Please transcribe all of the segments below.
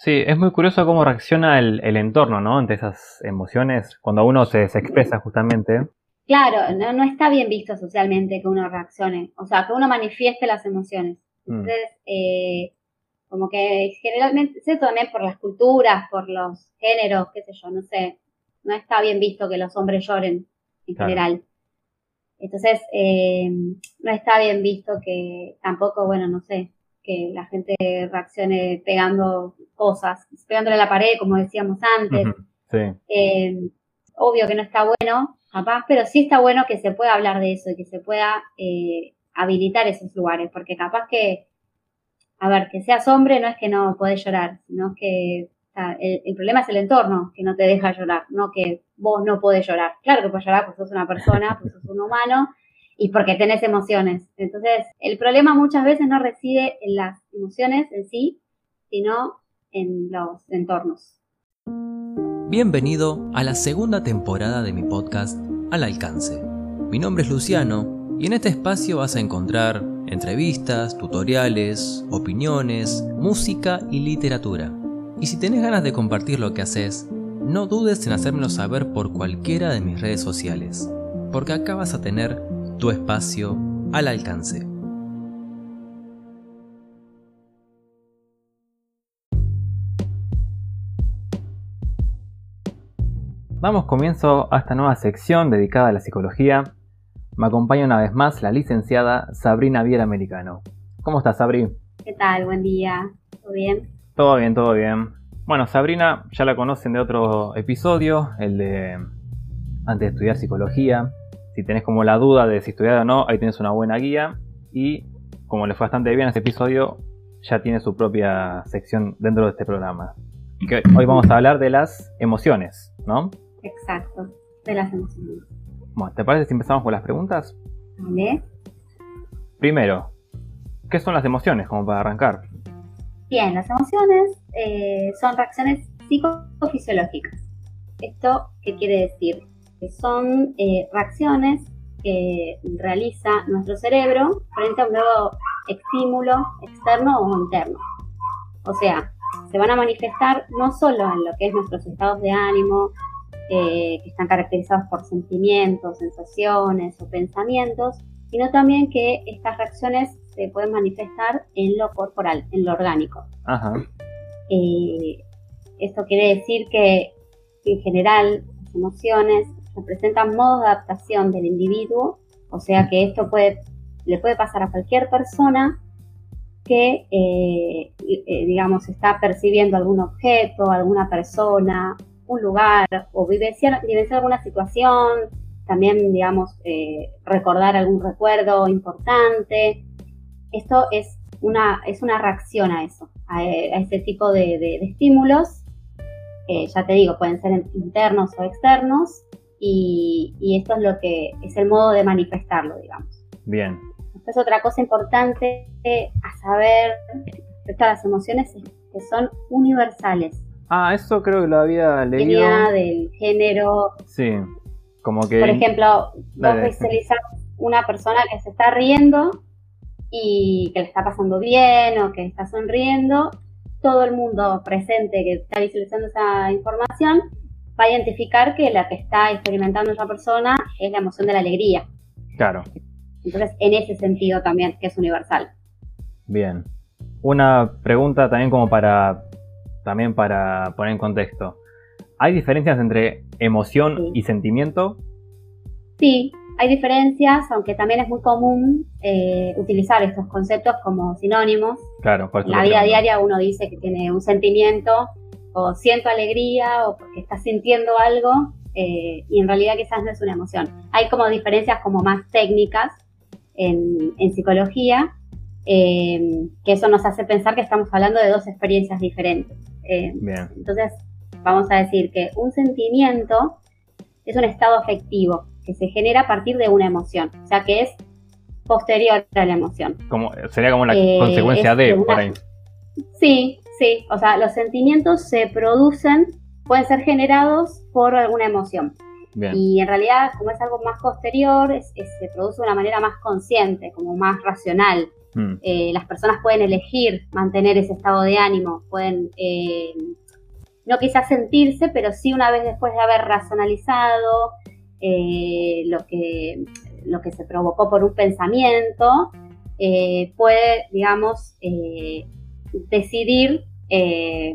Sí, es muy curioso cómo reacciona el, entorno, ¿no? Ante esas emociones, cuando uno se, expresa justamente. Claro, no, está bien visto socialmente que uno reaccione, o sea, que uno manifieste las emociones. Mm. Entonces, eh, como que generalmente, sé también por las culturas, por los géneros, qué sé yo, no sé, no está bien visto que los hombres lloren en general. Entonces, eh, no está bien visto que tampoco, bueno, no sé, que la gente reaccione pegando cosas, pegándole a la pared, como decíamos antes. Eh, obvio que no está bueno, capaz, pero sí está bueno que se pueda hablar de eso y que se pueda eh, habilitar esos lugares, porque capaz que, a ver, que seas hombre no es que no podés llorar, sino que el, problema es el entorno que no te deja llorar, no que vos no podés llorar. Claro que puedes llorar porque sos una persona, porque sos un humano, y porque tenés emociones. Entonces, el problema muchas veces no reside en las emociones en sí, sino en los entornos. Bienvenido a la segunda temporada de mi podcast Al Alcance. Mi nombre es Luciano y en este espacio vas a encontrar entrevistas, tutoriales, opiniones, música y literatura. Y si tenés ganas de compartir lo que haces, no dudes en hacérmelo saber por cualquiera de mis redes sociales, porque acá vas a tener tu espacio al alcance. Damos comienzo a esta nueva sección dedicada a la psicología. Me acompaña una vez más la licenciada Sabrina Viera Americano. ¿Cómo estás, Sabri? ¿Qué tal? Buen día. ¿Todo bien? Todo bien, todo bien. Bueno, Sabrina ya la conocen de otro episodio, el de antes de estudiar psicología. Si tenés como la duda de si estudiar o no, ahí tienes una buena guía. Y como le fue bastante bien este episodio, ya tiene su propia sección dentro de este programa. Que hoy vamos a hablar de las emociones, ¿no? Exacto, de las emociones. Bueno, ¿te parece si empezamos con las preguntas? Vale. Primero, ¿qué son las emociones como para arrancar? Bien, las emociones eh, son reacciones psicofisiológicas. ¿Esto qué quiere decir? Que son eh, reacciones que realiza nuestro cerebro frente a un nuevo estímulo externo o interno. O sea, se van a manifestar no solo en lo que es nuestros estados de ánimo, eh, que están caracterizados por sentimientos, sensaciones o pensamientos, sino también que estas reacciones se pueden manifestar en lo corporal, en lo orgánico. Ajá. Eh, esto quiere decir que en general las emociones representan modos de adaptación del individuo, o sea que esto puede, le puede pasar a cualquier persona que, eh, eh, digamos, está percibiendo algún objeto, alguna persona, un lugar, o vivenciar, alguna situación, también, digamos, eh, recordar algún recuerdo importante. Esto es una, es una reacción a eso, a, ese tipo de, estímulos. ya te digo, pueden ser internos o externos, y, esto es lo que es el modo de manifestarlo, digamos. Bien. Después otra cosa importante a saber respecto a las emociones es que son universales. Ah, eso creo que lo había leído. Venía del género. Sí, como que... Por ejemplo, vos visualizás una persona que se está riendo y que le está pasando bien o que está sonriendo, todo el mundo presente que está visualizando esa información va a identificar que la que está experimentando esa persona es la emoción de la alegría. Claro. Entonces, en ese sentido también, que es universal. Bien. Una pregunta también como para, también para poner en contexto. ¿Hay diferencias entre emoción y sentimiento? Sí, hay diferencias, aunque también es muy común eh, utilizar estos conceptos como sinónimos. Claro, En la vida diaria uno dice que tiene un sentimiento o siento alegría o porque estás sintiendo algo eh, y en realidad quizás no es una emoción. Hay como diferencias como más técnicas en, psicología, eh, que eso nos hace pensar que estamos hablando de dos experiencias diferentes. Eh, entonces, vamos a decir que un sentimiento es un estado afectivo que se genera a partir de una emoción, o sea que es posterior a la emoción. Como, sería como la consecuencia de, por ahí. Sí, Sí, o sea, los sentimientos se producen, pueden ser generados por alguna emoción. Y en realidad, como es algo más posterior, se produce de una manera más consciente, como más racional. Mm. Eh, las personas pueden elegir mantener ese estado de ánimo, pueden eh, no quizás sentirse, pero sí una vez después de haber racionalizado eh, lo, que, lo que se provocó por un pensamiento, puede, digamos, decidir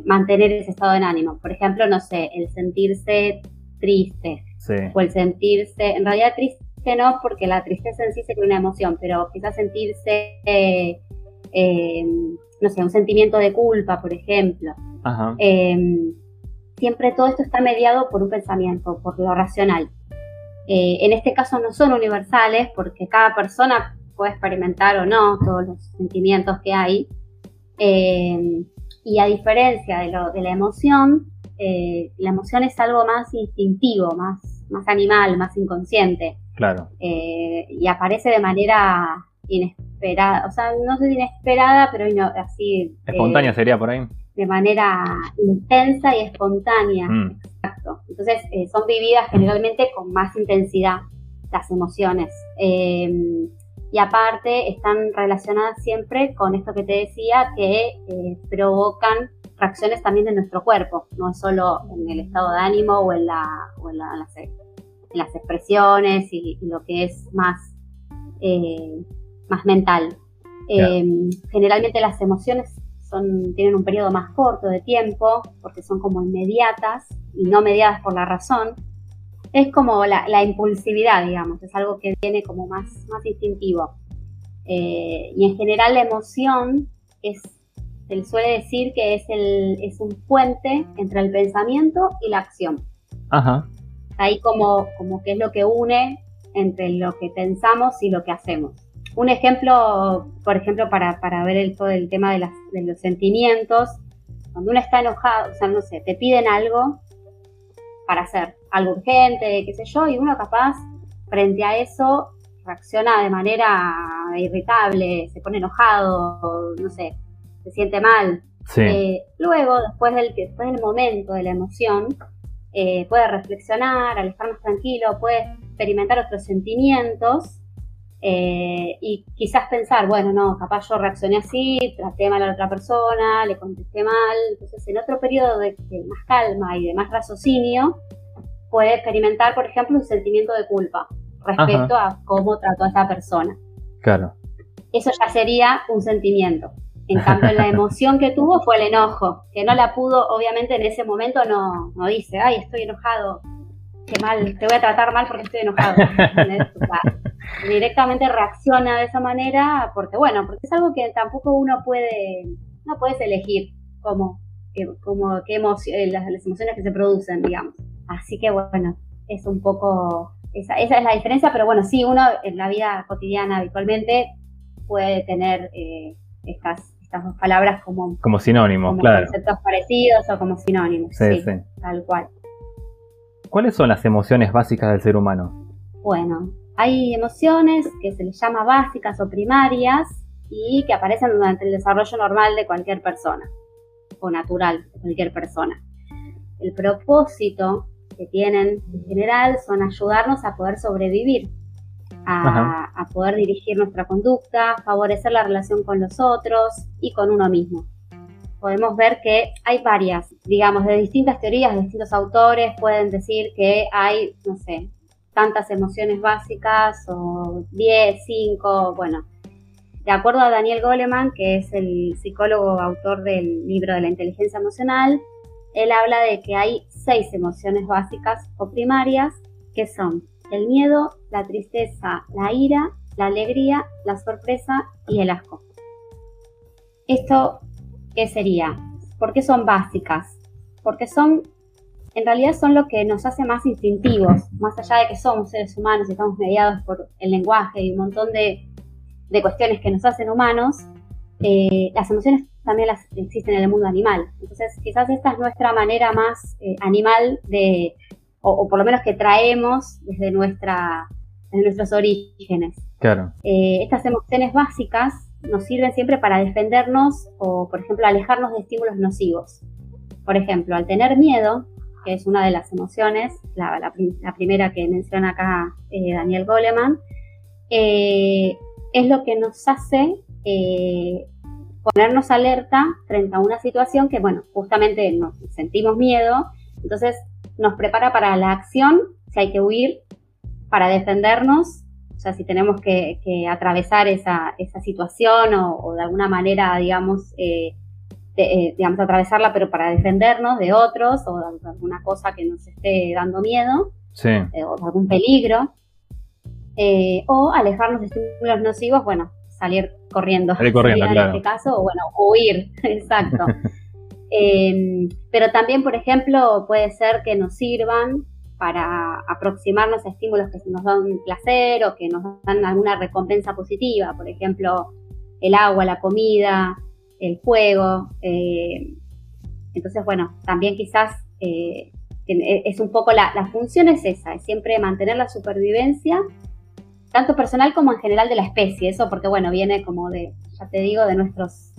mantener ese estado de ánimo. Por ejemplo, no sé, el sentirse triste o el sentirse, en realidad triste no, porque la tristeza en sí sería una emoción, pero quizás sentirse, eh, eh, no sé, un sentimiento de culpa, por ejemplo. Em, siempre todo esto está mediado por un pensamiento, por lo racional. Eh, en este caso no son universales porque cada persona puede experimentar o no todos los sentimientos que hay. Em, y a diferencia de, lo, de la emoción, la emoción es algo más instintivo, más, más animal, más inconsciente. Claro. Eh, y aparece de manera inesperada, o sea, no sé si inesperada, pero así. Espontánea eh, sería por ahí. De manera intensa y espontánea. Mm. Exacto. Entonces, eh, son vividas generalmente con más intensidad las emociones. Y aparte, están relacionadas siempre con esto que te decía, que provocan reacciones también de nuestro cuerpo, no solo en el estado de ánimo o en la, o en la, en la las expresiones y, lo que es más, eh, más mental. Em, generalmente las emociones son, tienen un periodo más corto de tiempo porque son como inmediatas y no mediadas por la razón. Es como la, impulsividad, digamos, es algo que viene como más, más instintivo. Eh, y en general la emoción es, se le suele decir que es, el, es un puente entre el pensamiento y la acción. Ajá ahí como, como que es lo que une entre lo que pensamos y lo que hacemos. Un ejemplo, por ejemplo, para, para ver el, todo el tema de, las, de los sentimientos, cuando uno está enojado, o sea, no sé, te piden algo para hacer algo urgente, qué sé yo, y uno capaz, frente a eso, reacciona de manera irritable, se pone enojado, no sé, se siente mal. Eh, luego, después del, después del momento de la emoción, eh, puede reflexionar, al estar más tranquilo, puede experimentar otros sentimientos eh, y quizás pensar, bueno, no, capaz yo reaccioné así, traté mal a la otra persona, le contesté mal, entonces en otro periodo de, más calma y de más raciocinio, puede experimentar, por ejemplo, un sentimiento de culpa respecto a cómo trató a esa persona. Claro. Eso ya sería un sentimiento. En cambio, la emoción que tuvo fue el enojo, que no la pudo, obviamente en ese momento no, no dice, ay, estoy enojado, qué mal, te voy a tratar mal porque estoy enojado. directamente reacciona de esa manera porque, bueno, porque es algo que tampoco uno puede, no puedes elegir como, como qué eh, las, emociones que se producen, digamos. Así que, bueno, es un poco, esa, esa es la diferencia, pero bueno, sí, uno en la vida cotidiana habitualmente puede tener... Eh, estas dos palabras como, como sinónimos, claro. Conceptos parecidos o como sinónimos. Sí, sí, Tal cual. ¿Cuáles son las emociones básicas del ser humano? Bueno, hay emociones que se les llama básicas o primarias y que aparecen durante el desarrollo normal de cualquier persona o natural de cualquier persona. El propósito que tienen en general son ayudarnos a poder sobrevivir a, poder dirigir nuestra conducta, favorecer la relación con los otros y con uno mismo. Podemos ver que hay varias, digamos, de distintas teorías, de distintos autores pueden decir que hay, no sé, tantas emociones básicas o 10, 5, bueno. De acuerdo a Daniel Goleman, que es el psicólogo autor del libro de la inteligencia emocional, él habla de que hay seis emociones básicas o primarias que son el miedo, la tristeza, la ira, la alegría, la sorpresa y el asco. ¿Esto qué sería? ¿Por qué son básicas? Porque son, en realidad son lo que nos hace más instintivos, más allá de que somos seres humanos y estamos mediados por el lenguaje y un montón de, cuestiones que nos hacen humanos, eh, las emociones también las existen en el mundo animal. Entonces, quizás esta es nuestra manera más eh, animal de, o, por lo menos que traemos desde, nuestra, nuestros orígenes. Claro. Eh, estas emociones básicas nos sirven siempre para defendernos o, por ejemplo, alejarnos de estímulos nocivos. Por ejemplo, al tener miedo, que es una de las emociones, la, primera que menciona acá eh, Daniel Goleman, eh, es lo que nos hace eh, ponernos alerta frente a una situación que, bueno, justamente nos sentimos miedo, entonces nos prepara para la acción, si hay que huir, para defendernos, o sea, si tenemos que, atravesar esa, situación o, de alguna manera, digamos, eh, eh, digamos, atravesarla, pero para defendernos de otros o de alguna cosa que nos esté dando miedo eh, o de algún peligro. o alejarnos de estímulos nocivos, bueno, salir corriendo, salir corriendo en este caso, o bueno, huir, exacto. Em, pero también, por ejemplo, puede ser que nos sirvan para aproximarnos a estímulos que nos dan placer o que nos dan alguna recompensa positiva, por ejemplo, el agua, la comida, el juego. Eh, entonces, bueno, también quizás eh, es un poco la, la, función es esa, es siempre mantener la supervivencia, tanto personal como en general de la especie, eso porque, bueno, viene como de, ya te digo, de nuestros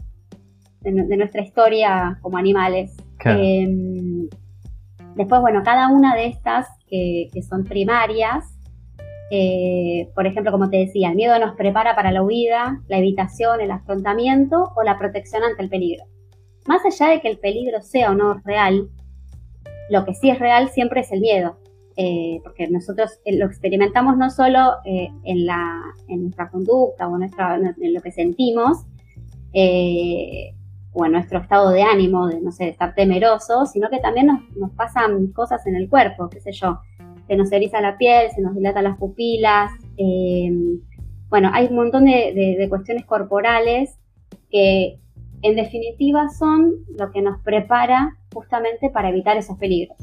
de, nuestra historia como animales. Em, después, bueno, cada una de estas que, son primarias, eh, por ejemplo, como te decía, el miedo nos prepara para la huida, la evitación, el afrontamiento o la protección ante el peligro. Más allá de que el peligro sea o no real, lo que sí es real siempre es el miedo, eh, porque nosotros eh, lo experimentamos no solo en, la, en nuestra conducta o nuestra, en lo que sentimos, o en nuestro estado de ánimo, de, no sé, estar temeroso, sino que también nos, pasan cosas en el cuerpo, qué sé yo, se nos eriza la piel, se nos dilatan las pupilas, eh, bueno, hay un montón de, cuestiones corporales que en definitiva son lo que nos prepara justamente para evitar esos peligros.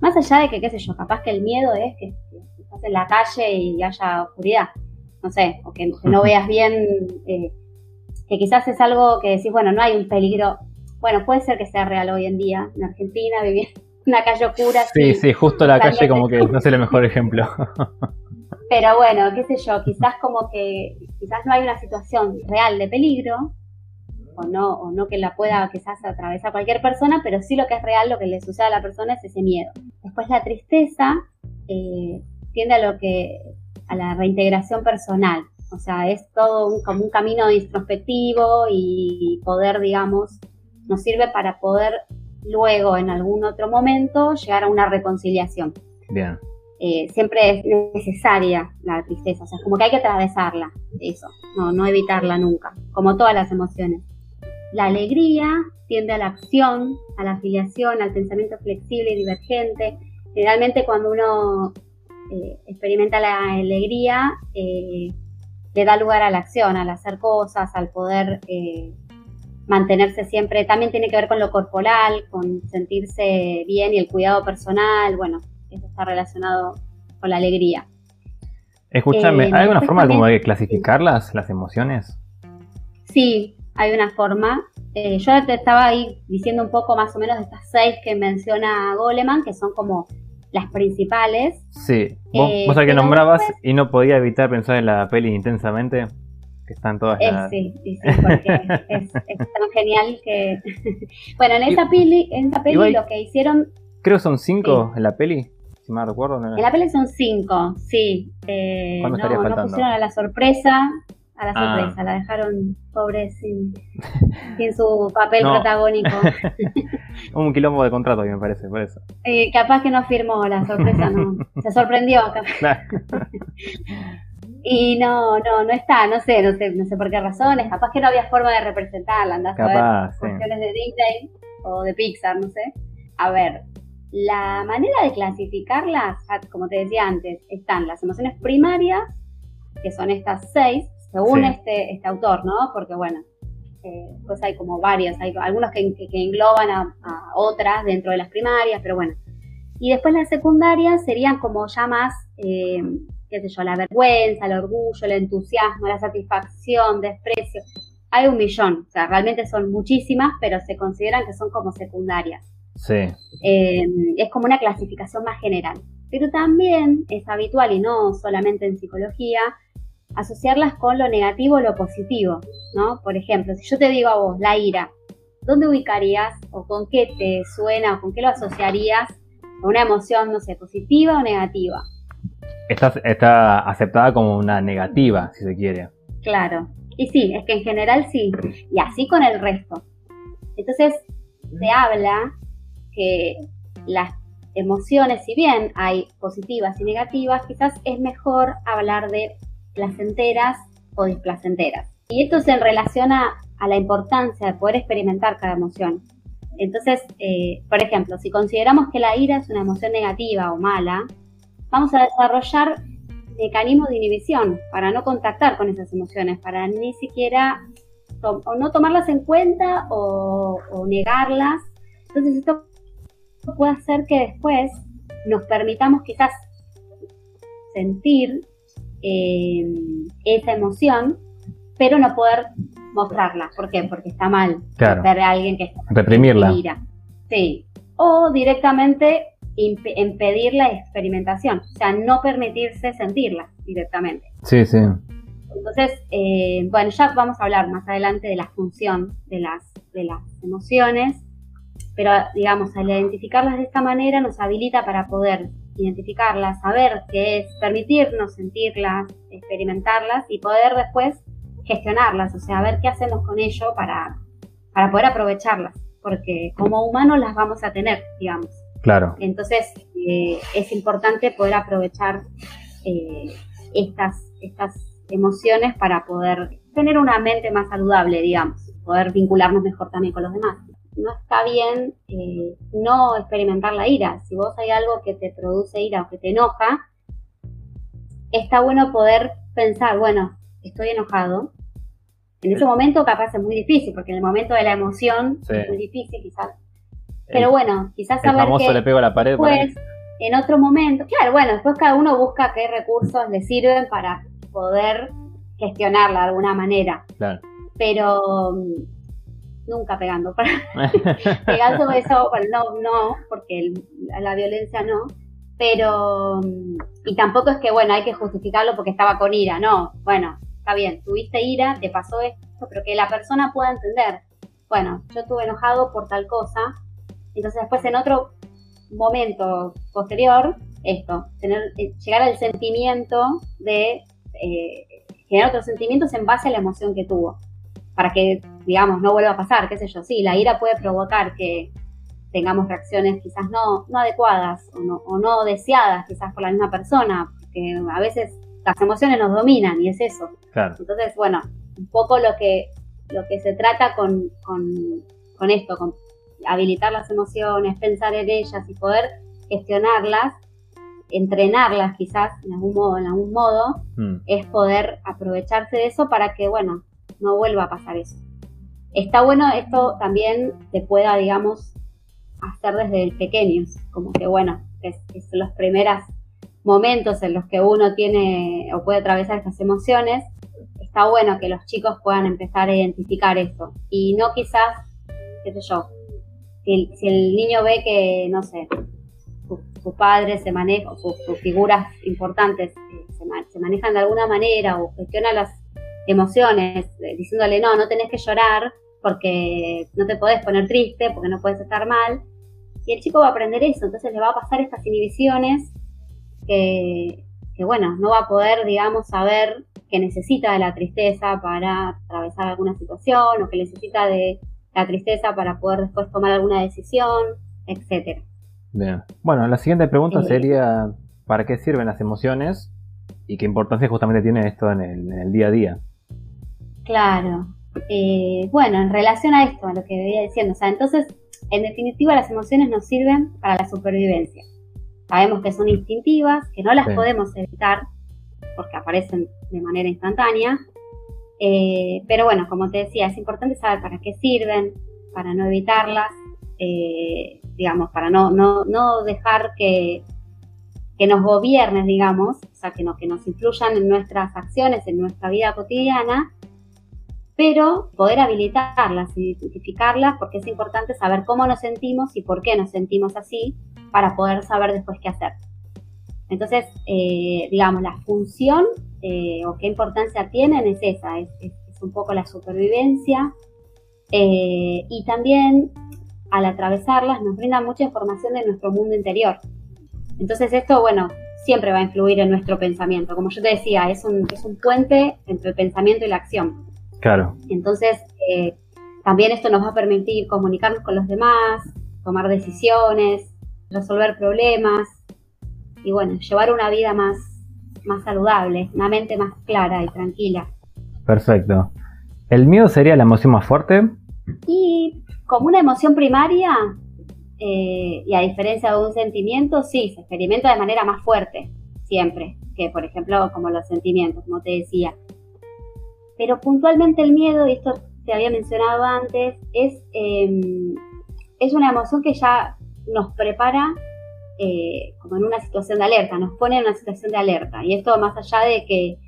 Más allá de que, qué sé yo, capaz que el miedo es que, estás en la calle y haya oscuridad, no sé, o que, no veas bien eh, que quizás es algo que decís, bueno, no hay un peligro. Bueno, puede ser que sea real hoy en día. En Argentina, vivir en una calle oscura. Sí, sí, justo la calle como que no es el mejor ejemplo. Pero bueno, qué sé yo, quizás como que quizás no hay una situación real de peligro, o no, o no que la pueda quizás atravesar cualquier persona, pero sí lo que es real, lo que le sucede a la persona es ese miedo. Después la tristeza eh, tiende a lo que, a la reintegración personal. O sea, es todo como un camino introspectivo y poder, digamos, nos sirve para poder luego, en algún otro momento, llegar a una reconciliación. Bien. Eh, siempre es necesaria la tristeza, o sea, es como que hay que atravesarla, eso, no, no evitarla nunca, como todas las emociones. La alegría tiende a la acción, a la afiliación, al pensamiento flexible y divergente. Generalmente cuando uno eh, experimenta la alegría, eh, le da lugar a la acción, al hacer cosas, al poder eh, mantenerse siempre. También tiene que ver con lo corporal, con sentirse bien y el cuidado personal. Bueno, eso está relacionado con la alegría. Escúchame, ¿hay alguna forma como de clasificarlas, las emociones? Sí, hay una forma. Eh, yo te estaba ahí diciendo un poco más o menos de estas seis que menciona Goleman, que son como las principales. Sí, vos, eh, que nombrabas y no podía evitar pensar en la peli intensamente, que están todas las... Sí, sí, sí, porque es, tan genial que... bueno, en esa peli, en esa peli lo que hicieron... Creo que son cinco en la peli, si me recuerdo. En la peli son cinco, sí. Eh, no, no pusieron a la sorpresa, a la ah. sorpresa, la dejaron pobre sin, sin su papel protagónico. Un quilombo de contrato, me parece, por eso. Eh, capaz que no firmó la sorpresa, no. Se sorprendió. y no, no, no está, no sé, no sé, no sé por qué razones. Capaz que no había forma de representarla, andás capaz, a ver cuestiones de Disney o de Pixar, no sé. A ver, la manera de clasificarlas, como te decía antes, están las emociones primarias, que son estas seis, según este, este autor, ¿no? Porque bueno, eh, pues hay como varios, hay algunos que, engloban a, otras dentro de las primarias, pero bueno. Y después las secundarias serían como ya más, eh, qué sé yo, la vergüenza, el orgullo, el entusiasmo, la satisfacción, desprecio. Hay un millón, o sea, realmente son muchísimas, pero se consideran que son como secundarias. Sí. Eh, es como una clasificación más general. Pero también es habitual, y no solamente en psicología, asociarlas con lo negativo o lo positivo, ¿no? Por ejemplo, si yo te digo a vos la ira, ¿dónde ubicarías o con qué te suena o con qué lo asociarías una emoción, no sé, positiva o negativa? Está, está aceptada como una negativa, si se quiere. Claro, Y sí, es que en general sí, y así con el resto. Entonces, se habla que las emociones, si bien hay positivas y negativas, quizás es mejor hablar de placenteras o displacenteras. Y esto se relaciona a la importancia de poder experimentar cada emoción. Entonces, eh, por ejemplo, si consideramos que la ira es una emoción negativa o mala, vamos a desarrollar mecanismos de inhibición para no contactar con esas emociones, para ni siquiera o no tomarlas en cuenta o, negarlas. Entonces esto puede hacer que después nos permitamos quizás sentir eh, esa emoción, pero no poder mostrarla. ¿Por qué? Porque está mal ver a alguien que está reprimirla. Sí. O directamente impedir la experimentación, o sea, no permitirse sentirla directamente. Sí, sí. Entonces, eh, bueno, ya vamos a hablar más adelante de la función de las, de las emociones, pero digamos, al identificarlas de esta manera nos habilita para poder identificarlas, saber qué es, permitirnos sentirlas, experimentarlas y poder después gestionarlas, o sea, ver qué hacemos con ello para, para poder aprovecharlas, porque como humanos las vamos a tener, digamos. Claro. Entonces, eh, es importante poder aprovechar eh, estas, estas emociones para poder tener una mente más saludable, digamos, poder vincularnos mejor también con los demás. No está bien eh, no experimentar la ira. Si vos hay algo que te produce ira o que te enoja, está bueno poder pensar, bueno, estoy enojado. En ese momento capaz es muy difícil, porque en el momento de la emoción es muy difícil quizás. Pero bueno, quizás saber que le pego a la pared después, en otro momento, claro, bueno, después cada uno busca qué recursos le sirven para poder gestionarla de alguna manera. Claro. Pero nunca pegando. pegando eso, bueno, no, no, porque la violencia no. Pero, y tampoco es que, bueno, hay que justificarlo porque estaba con ira, no. Bueno, está bien, tuviste ira, te pasó esto, pero que la persona pueda entender. Bueno, yo estuve enojado por tal cosa. Entonces después en otro momento posterior, esto, tener, eh, llegar al sentimiento de eh, generar otros sentimientos en base a la emoción que tuvo. Para que, digamos, no vuelva a pasar, qué sé yo. Sí, la ira puede provocar que tengamos reacciones quizás no, no adecuadas o no, o no deseadas quizás por la misma persona, porque a veces las emociones nos dominan y es eso. Entonces, bueno, un poco lo que, lo que se trata con, con, con esto, con habilitar las emociones, pensar en ellas y poder gestionarlas, entrenarlas quizás en algún modo, en algún modo, mm. es poder aprovecharse de eso para que, bueno, no vuelva a pasar eso. Está bueno esto también se pueda, digamos, hacer desde pequeños, como que, bueno, es, es los primeros momentos en los que uno tiene o puede atravesar estas emociones, está bueno que los chicos puedan empezar a identificar esto. Y no quizás, qué sé yo, si, si el niño ve que, no sé, sus padres se manejan, sus, figuras importantes eh, se, manejan de alguna manera o gestionan las emociones, eh, diciéndole, no, no tenés que llorar porque no te podés poner triste, porque no puedes estar mal. Y el chico va a aprender eso, entonces le va a pasar estas inhibiciones que, que bueno, no va a poder, digamos, saber que necesita de la tristeza para atravesar alguna situación o que necesita de la tristeza para poder después tomar alguna decisión, etcétera. Bien. Bueno, la siguiente pregunta sería, ¿para qué sirven las emociones y qué importancia justamente tiene esto en el, día a día? Claro. Eh, bueno, en relación a esto, a lo que venía diciendo, o sea, entonces, en definitiva, las emociones nos sirven para la supervivencia. Sabemos que son instintivas, que no las podemos evitar porque aparecen de manera instantánea. Eh, pero bueno, como te decía, es importante saber para qué sirven, para no evitarlas. Eh, digamos, para no, no, no dejar que, que nos gobiernen, digamos, o sea, que, no, que nos influyan en nuestras acciones, en nuestra vida cotidiana, pero poder habilitarlas, identificarlas, porque es importante saber cómo nos sentimos y por qué nos sentimos así, para poder saber después qué hacer. Entonces, eh, digamos, la función eh, o qué importancia tienen es esa, es, un poco la supervivencia eh, y también al atravesarlas nos brinda mucha información de nuestro mundo interior. Entonces esto, bueno, siempre va a influir en nuestro pensamiento. Como yo te decía, es un, es un puente entre el pensamiento y la acción. Claro. Entonces, eh, también esto nos va a permitir comunicarnos con los demás, tomar decisiones, resolver problemas y bueno, llevar una vida más, más saludable, una mente más clara y tranquila. Perfecto. ¿El miedo sería la emoción más fuerte? Y como una emoción primaria, eh, y a diferencia de un sentimiento, sí, se experimenta de manera más fuerte, siempre, que por ejemplo como los sentimientos, como te decía. Pero puntualmente el miedo, y esto te había mencionado antes, es, em, es una emoción que ya nos prepara eh, como en una situación de alerta, nos pone en una situación de alerta. Y esto más allá de que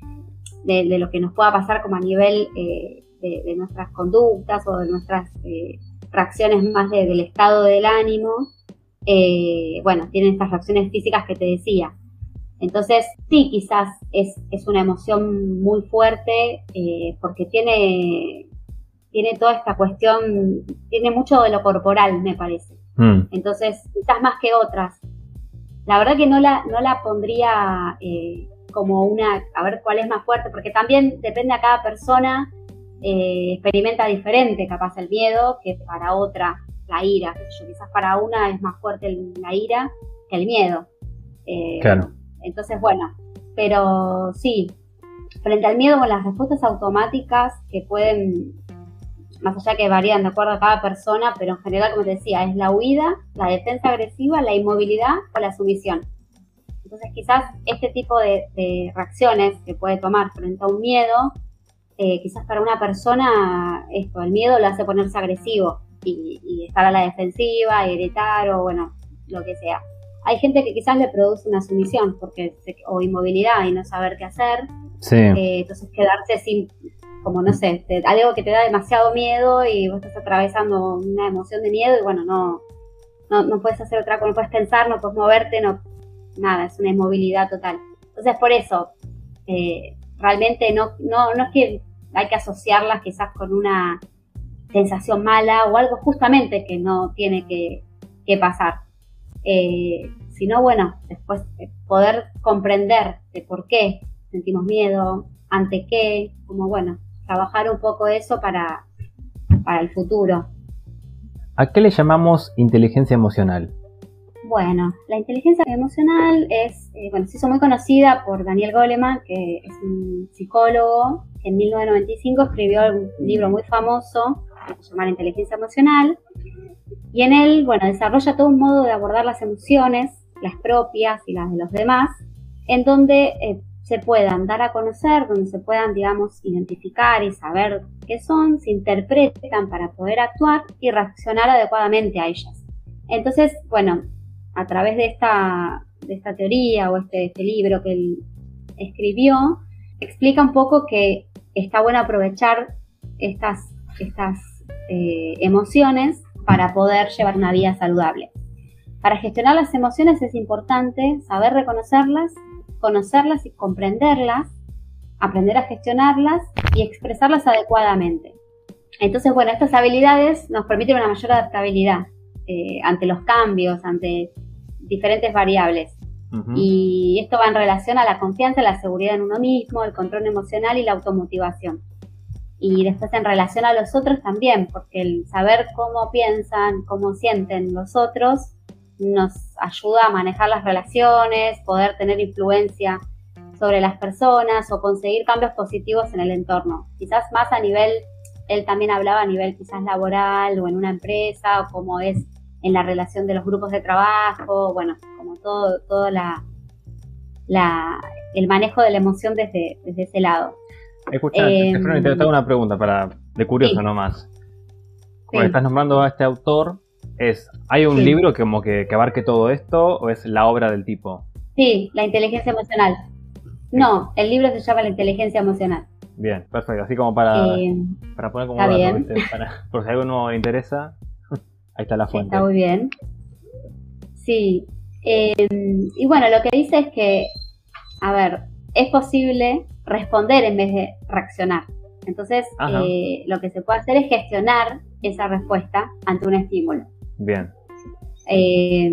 de, lo que nos pueda pasar como a nivel eh, de, nuestras conductas o de nuestras eh, reacciones más del estado del ánimo, bueno, tienen estas reacciones físicas que te decía. Entonces, sí, quizás es, es una emoción muy fuerte porque tiene, tiene toda esta cuestión, tiene mucho de lo corporal, me parece. Mm. Entonces, quizás más que otras. La verdad que no la, no la pondría eh, como una, a ver cuál es más fuerte, porque también depende a cada persona, eh, experimenta diferente capaz el miedo que para otra la ira. quizás para una es más fuerte la ira que el miedo. Eh, claro. Entonces, bueno, pero sí, frente al miedo con las respuestas automáticas que pueden, más allá que varían de acuerdo a cada persona, pero en general, como te decía, es la huida, la defensa agresiva, la inmovilidad o la sumisión. Entonces, quizás este tipo de, reacciones que puede tomar frente a un miedo, eh, quizás para una persona, esto, el miedo lo hace ponerse agresivo y, estar a la defensiva gritar o, bueno, lo que sea. Hay gente que quizás le produce una sumisión porque o inmovilidad y no saber qué hacer. Eh, entonces quedarse sin, como no sé, algo que te da demasiado miedo y vos estás atravesando una emoción de miedo y bueno, no, no, puedes hacer otra cosa, no puedes pensar, no puedes moverte, no, nada, es una inmovilidad total. Entonces por eso, eh, realmente no, no, no es que hay que asociarlas quizás con una sensación mala o algo justamente que no tiene que, que pasar. Eh, sino bueno, después poder comprender de por qué sentimos miedo, ante qué, como bueno, trabajar un poco eso para, para el futuro. ¿A qué le llamamos inteligencia emocional? Bueno, la inteligencia emocional es, eh, bueno, se hizo muy conocida por Daniel Goleman, que es un psicólogo que en 1995 escribió un libro muy famoso que se llama La inteligencia emocional, y en él, bueno, desarrolla todo un modo de abordar las emociones, las propias y las de los demás, en donde eh, se puedan dar a conocer, donde se puedan, digamos, identificar y saber qué son, se interpretan para poder actuar y reaccionar adecuadamente a ellas. Entonces, bueno, a través de esta, de esta teoría o este, este libro que él escribió, explica un poco que está bueno aprovechar estas, estas eh, emociones para poder llevar una vida saludable. Para gestionar las emociones es importante saber reconocerlas, conocerlas y comprenderlas, aprender a gestionarlas y expresarlas adecuadamente. Entonces, bueno, estas habilidades nos permiten una mayor adaptabilidad eh, ante los cambios, ante diferentes variables. Y esto va en relación a la confianza, la seguridad en uno mismo, el control emocional y la automotivación y después en relación a los otros también, porque el saber cómo piensan, cómo sienten los otros, nos ayuda a manejar las relaciones, poder tener influencia sobre las personas o conseguir cambios positivos en el entorno. Quizás más a nivel, él también hablaba a nivel quizás laboral o en una empresa, o cómo es en la relación de los grupos de trabajo, bueno, como todo, todo la, la, el manejo de la emoción desde, desde ese lado. Escucha, eh, te hago una pregunta para de curioso nomás. Cuando estás nombrando a este autor, es ¿hay un libro que como que, abarque todo esto o es la obra del tipo? Sí, la inteligencia emocional. No, el libro se llama La inteligencia emocional. Bien, perfecto. Así como para, eh, para poner como para, por si a alguno le interesa, ahí está la fuente. Está muy bien. Sí. Eh, y bueno, lo que dice es que, a ver, es posible responder en vez de reaccionar. Entonces, eh, lo que se puede hacer es gestionar esa respuesta ante un estímulo. Bien. Eh,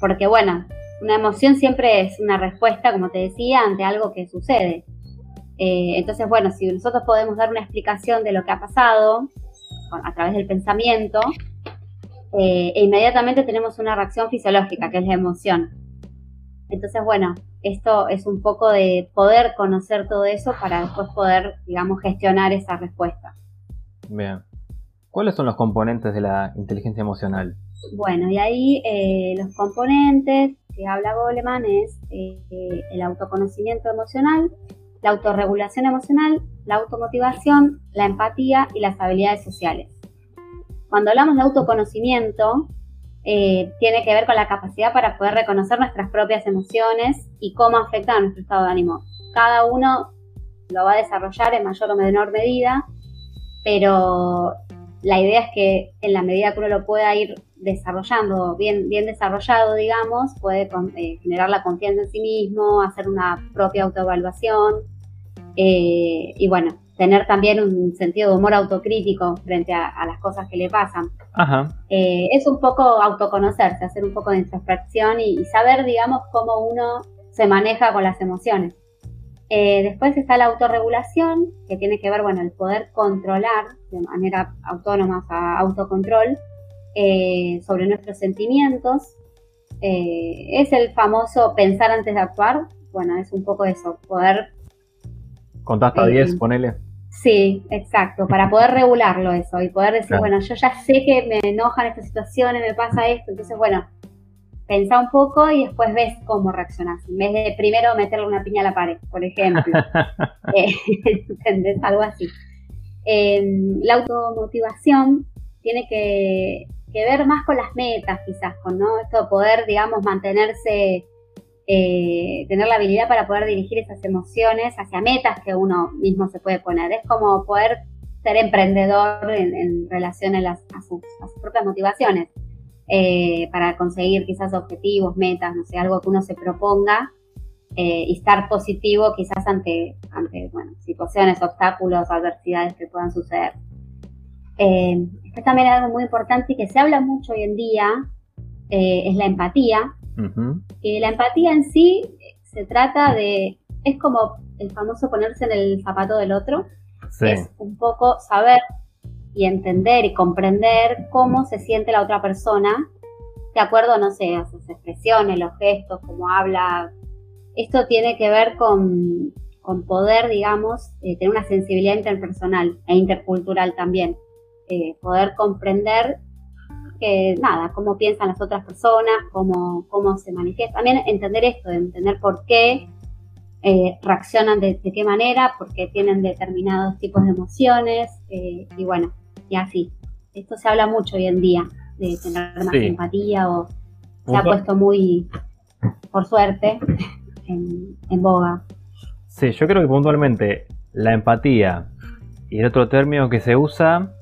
porque, bueno, una emoción siempre es una respuesta, como te decía, ante algo que sucede. Eh, entonces, bueno, si nosotros podemos dar una explicación de lo que ha pasado a través del pensamiento, e inmediatamente tenemos una reacción fisiológica, que es la emoción. Entonces, bueno, esto es un poco de poder conocer todo eso para después poder, digamos, gestionar esa respuesta. Bien. ¿Cuáles son los componentes de la inteligencia emocional? Bueno, y ahí eh, los componentes que habla Goleman es eh, el autoconocimiento emocional, la autorregulación emocional, la automotivación, la empatía y las habilidades sociales. Cuando hablamos de autoconocimiento, eh, tiene que ver con la capacidad para poder reconocer nuestras propias emociones y cómo afectan a nuestro estado de ánimo. Cada uno lo va a desarrollar en mayor o menor medida, pero la idea es que en la medida que uno lo pueda ir desarrollando, bien, bien desarrollado, digamos, puede eh, generar la confianza en sí mismo, hacer una propia autoevaluación eh, y bueno, tener también un sentido de humor autocrítico frente a, las cosas que le pasan. Eh, es un poco autoconocerse, hacer un poco de introspección y, saber, digamos, cómo uno se maneja con las emociones. Eh, después está la autorregulación, que tiene que ver, bueno, el poder controlar de manera autónoma, a autocontrol, eh, sobre nuestros sentimientos. es el famoso pensar antes de actuar. Bueno, es un poco eso, poder Contá hasta 10, ponele. Sí, exacto, para poder regularlo eso y poder decir, bueno, yo ya sé que me enojan estas situaciones, me pasa esto, entonces, bueno, pensá un poco y después ves cómo reaccionás. En vez de primero meterle una piña a la pared, por ejemplo. eh, ¿Entendés? Algo así. Em, la automotivación tiene que, que, ver más con las metas, quizás, con ¿no? esto de poder, digamos, mantenerse eh, tener la habilidad para poder dirigir esas emociones hacia metas que uno mismo se puede poner. Es como poder ser emprendedor en, relación a, sus, propias motivaciones eh, para conseguir quizás objetivos, metas, no sé, algo que uno se proponga eh, y estar positivo quizás ante, ante bueno, situaciones, obstáculos, adversidades que puedan suceder. esto también es algo muy importante y que se habla mucho hoy en día, es la empatía, la empatía en sí se trata de, es como el famoso ponerse en el zapato del otro, es un poco saber y entender y comprender cómo se siente la otra persona, de acuerdo, no sé, a sus expresiones, los gestos, cómo habla. Esto tiene que ver con, poder, digamos, eh, tener una sensibilidad interpersonal e intercultural también. Eh, poder comprender que nada, cómo piensan las otras personas, cómo, cómo se manifiesta. También entender esto, entender por qué eh, reaccionan de, qué manera, por qué tienen determinados tipos de emociones, eh, y bueno, y así. Esto se habla mucho hoy en día, de tener más empatía o se ha puesto muy, por suerte, en, en boga. Sí, yo creo que puntualmente la empatía y el otro término que se usa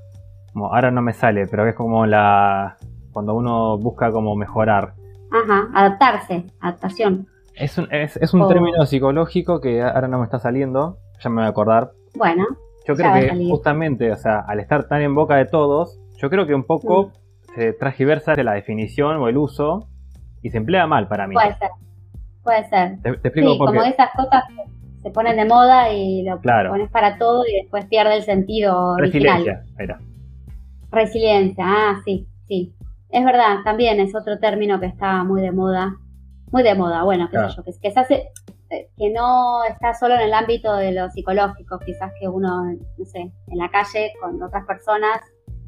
ahora no me sale, pero es como la cuando uno busca como mejorar. Ajá, adaptarse, adaptación. Es un, es, es un término psicológico que ahora no me está saliendo, ya me voy a acordar. Bueno. Yo creo que justamente, o sea, al estar tan en boca de todos, yo creo que un poco mm. se transgiversa la definición o el uso y se emplea mal para mí. Puede ser, puede ser. Te, explico sí, como esas cosas se ponen de moda y lo pones para todo y después pierde el sentido Resiliencia, Era. Resiliencia, ah, sí, sí. Es verdad, también es otro término que está muy de moda. Muy de moda, bueno, qué sé yo, que, se hace, eh, que no está solo en el ámbito de lo psicológico, quizás que uno, no sé, en la calle con otras personas,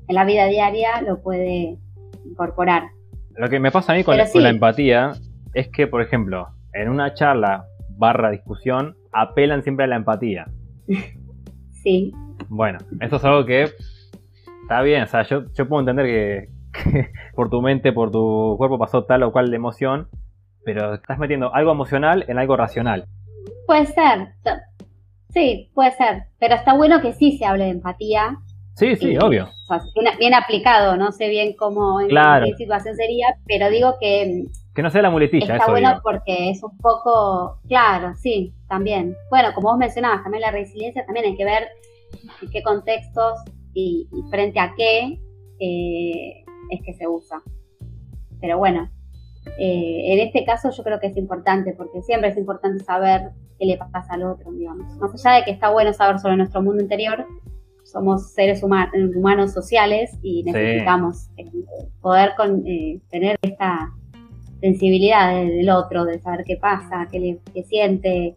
en la vida diaria, lo puede incorporar. Lo que me pasa a mí con, la empatía es que, por ejemplo, en una charla barra discusión, apelan siempre a la empatía. sí. Bueno, eso es algo que Está bien, o sea, yo, puedo entender que, por tu mente, por tu cuerpo pasó tal o cual de emoción, pero estás metiendo algo emocional en algo racional. Puede ser, sí, puede ser, pero está bueno que sí se hable de empatía. Sí, sí, obvio. O sea, bien, aplicado, no sé bien cómo, en qué situación sería, pero digo que... Que no sea la muletilla, Está bueno porque es un poco, claro, sí, también. Bueno, como vos mencionabas, también la resiliencia, también hay que ver en qué contextos y, frente a qué eh, es que se usa. Pero bueno, Eh, en este caso yo creo que es importante, porque siempre es importante saber qué le pasa al otro, digamos. Más allá de que está bueno saber sobre nuestro mundo interior, somos seres humanos sociales y necesitamos eh, poder eh, tener esta sensibilidad del otro, de saber qué pasa, qué, le, qué siente,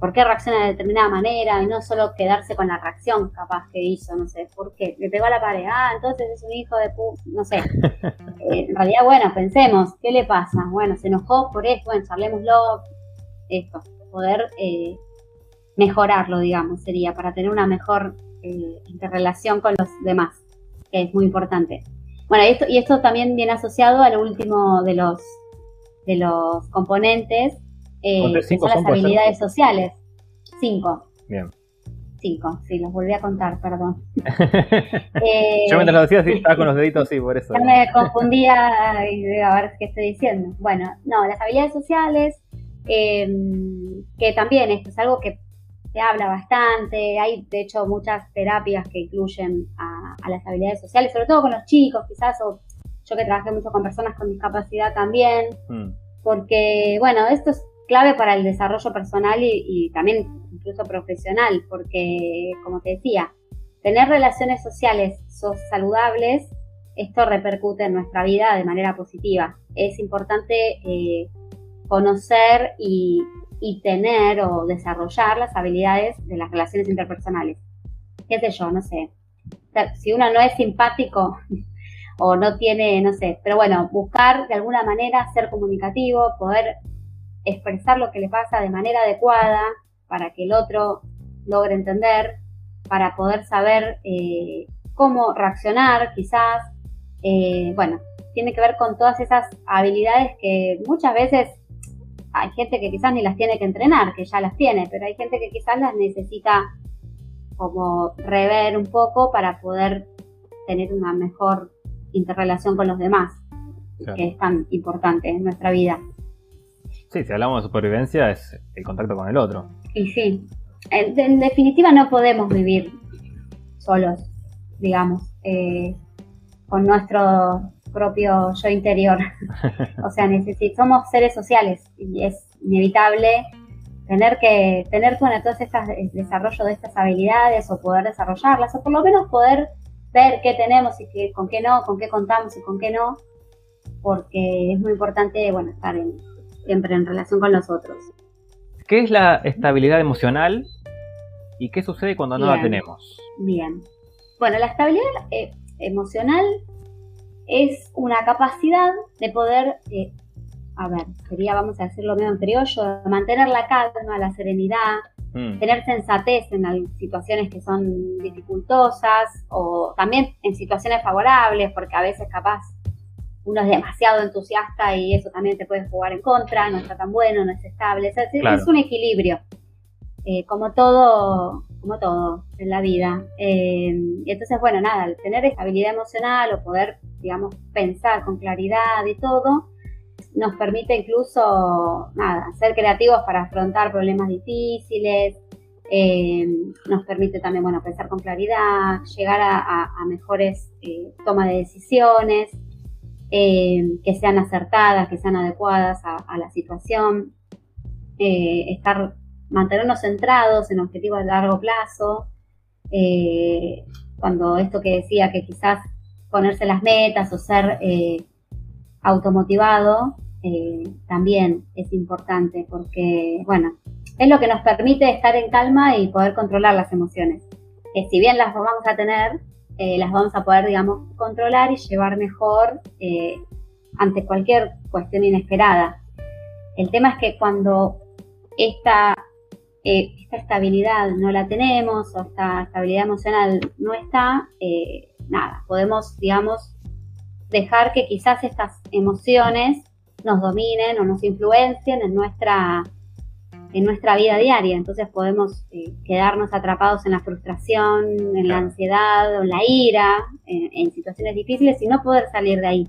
por qué reacciona de determinada manera y no solo quedarse con la reacción capaz que hizo, no sé, por qué, le pegó a la pared, ah, entonces es un hijo de pu, no sé. Eh, en realidad, bueno, pensemos, ¿qué le pasa? Bueno, se enojó por esto, bueno, charlémoslo, esto, poder eh, mejorarlo, digamos, sería para tener una mejor eh, interrelación con los demás, que es muy importante. Bueno, y esto, y esto también viene asociado al último de los, de los componentes, eh, son las habilidades sociales. Cinco. Bien. Cinco, sí, los volví a contar, perdón. eh, Yo mientras lo decía, sí, estaba con los deditos, sí, por eso. Ya me confundía y a ver qué estoy diciendo. Bueno, no, las habilidades sociales, eh, que también esto es algo que se habla bastante, hay de hecho muchas terapias que incluyen a, las habilidades sociales, sobre todo con los chicos quizás, o yo que trabajé mucho con personas con discapacidad también, mm. porque bueno, esto es clave para el desarrollo personal y, también incluso profesional, porque, como te decía, tener relaciones sociales saludables, esto repercute en nuestra vida de manera positiva. Es importante eh, conocer y, tener o desarrollar las habilidades de las relaciones interpersonales. ¿Qué sé yo? No sé. Si uno no es simpático o no tiene, no sé, pero bueno, buscar de alguna manera ser comunicativo, poder expresar lo que le pasa de manera adecuada para que el otro logre entender, para poder saber eh, cómo reaccionar quizás. Eh, bueno, tiene que ver con todas esas habilidades que muchas veces hay gente que quizás ni las tiene que entrenar, que ya las tiene, pero hay gente que quizás las necesita como rever un poco para poder tener una mejor interrelación con los demás, que es tan importante en nuestra vida. Sí, si hablamos de supervivencia es el contacto con el otro. Y sí, en, definitiva no podemos vivir solos, digamos, eh, con nuestro propio yo interior. o sea, somos seres sociales y es inevitable tener que tener bueno, todo el desarrollo de estas habilidades o poder desarrollarlas o por lo menos poder ver qué tenemos y qué, con qué no, con qué contamos y con qué no, porque es muy importante bueno estar en, siempre en relación con los otros. ¿Qué es la estabilidad emocional y qué sucede cuando no la tenemos? Bien. Bueno, la estabilidad eh, emocional es una capacidad de poder, eh, a ver, sería, vamos a decirlo medio en criollo, mantener la calma, la serenidad, mm. tener sensatez en situaciones que son dificultosas o también en situaciones favorables, porque a veces capaz uno es demasiado entusiasta y eso también te puede jugar en contra, no está tan bueno, no es estable, es, un equilibrio, eh, como todo, como todo en la vida. Eh, y entonces, bueno, nada, tener estabilidad emocional o poder, digamos, pensar con claridad y todo, nos permite incluso, nada, ser creativos para afrontar problemas difíciles, eh, nos permite también, bueno, pensar con claridad, llegar a, mejores tomas de decisiones. Eh, que sean acertadas, que sean adecuadas a, la situación, eh, estar, mantenernos centrados en objetivos a largo plazo, eh, cuando esto que decía que quizás ponerse las metas o ser automotivado también es importante porque, bueno, es lo que nos permite estar en calma y poder controlar las emociones. Que si bien las vamos a tener, eh, las vamos a poder, digamos, controlar y llevar mejor eh, ante cualquier cuestión inesperada. El tema es que cuando esta, eh, esta estabilidad no la tenemos o esta estabilidad emocional no está, nada, podemos, digamos, dejar que quizás estas emociones nos dominen o nos influencien en nuestra en nuestra vida diaria. Entonces podemos eh, quedarnos atrapados en la frustración, en la ansiedad o en la ira, en, situaciones difíciles y no poder salir de ahí.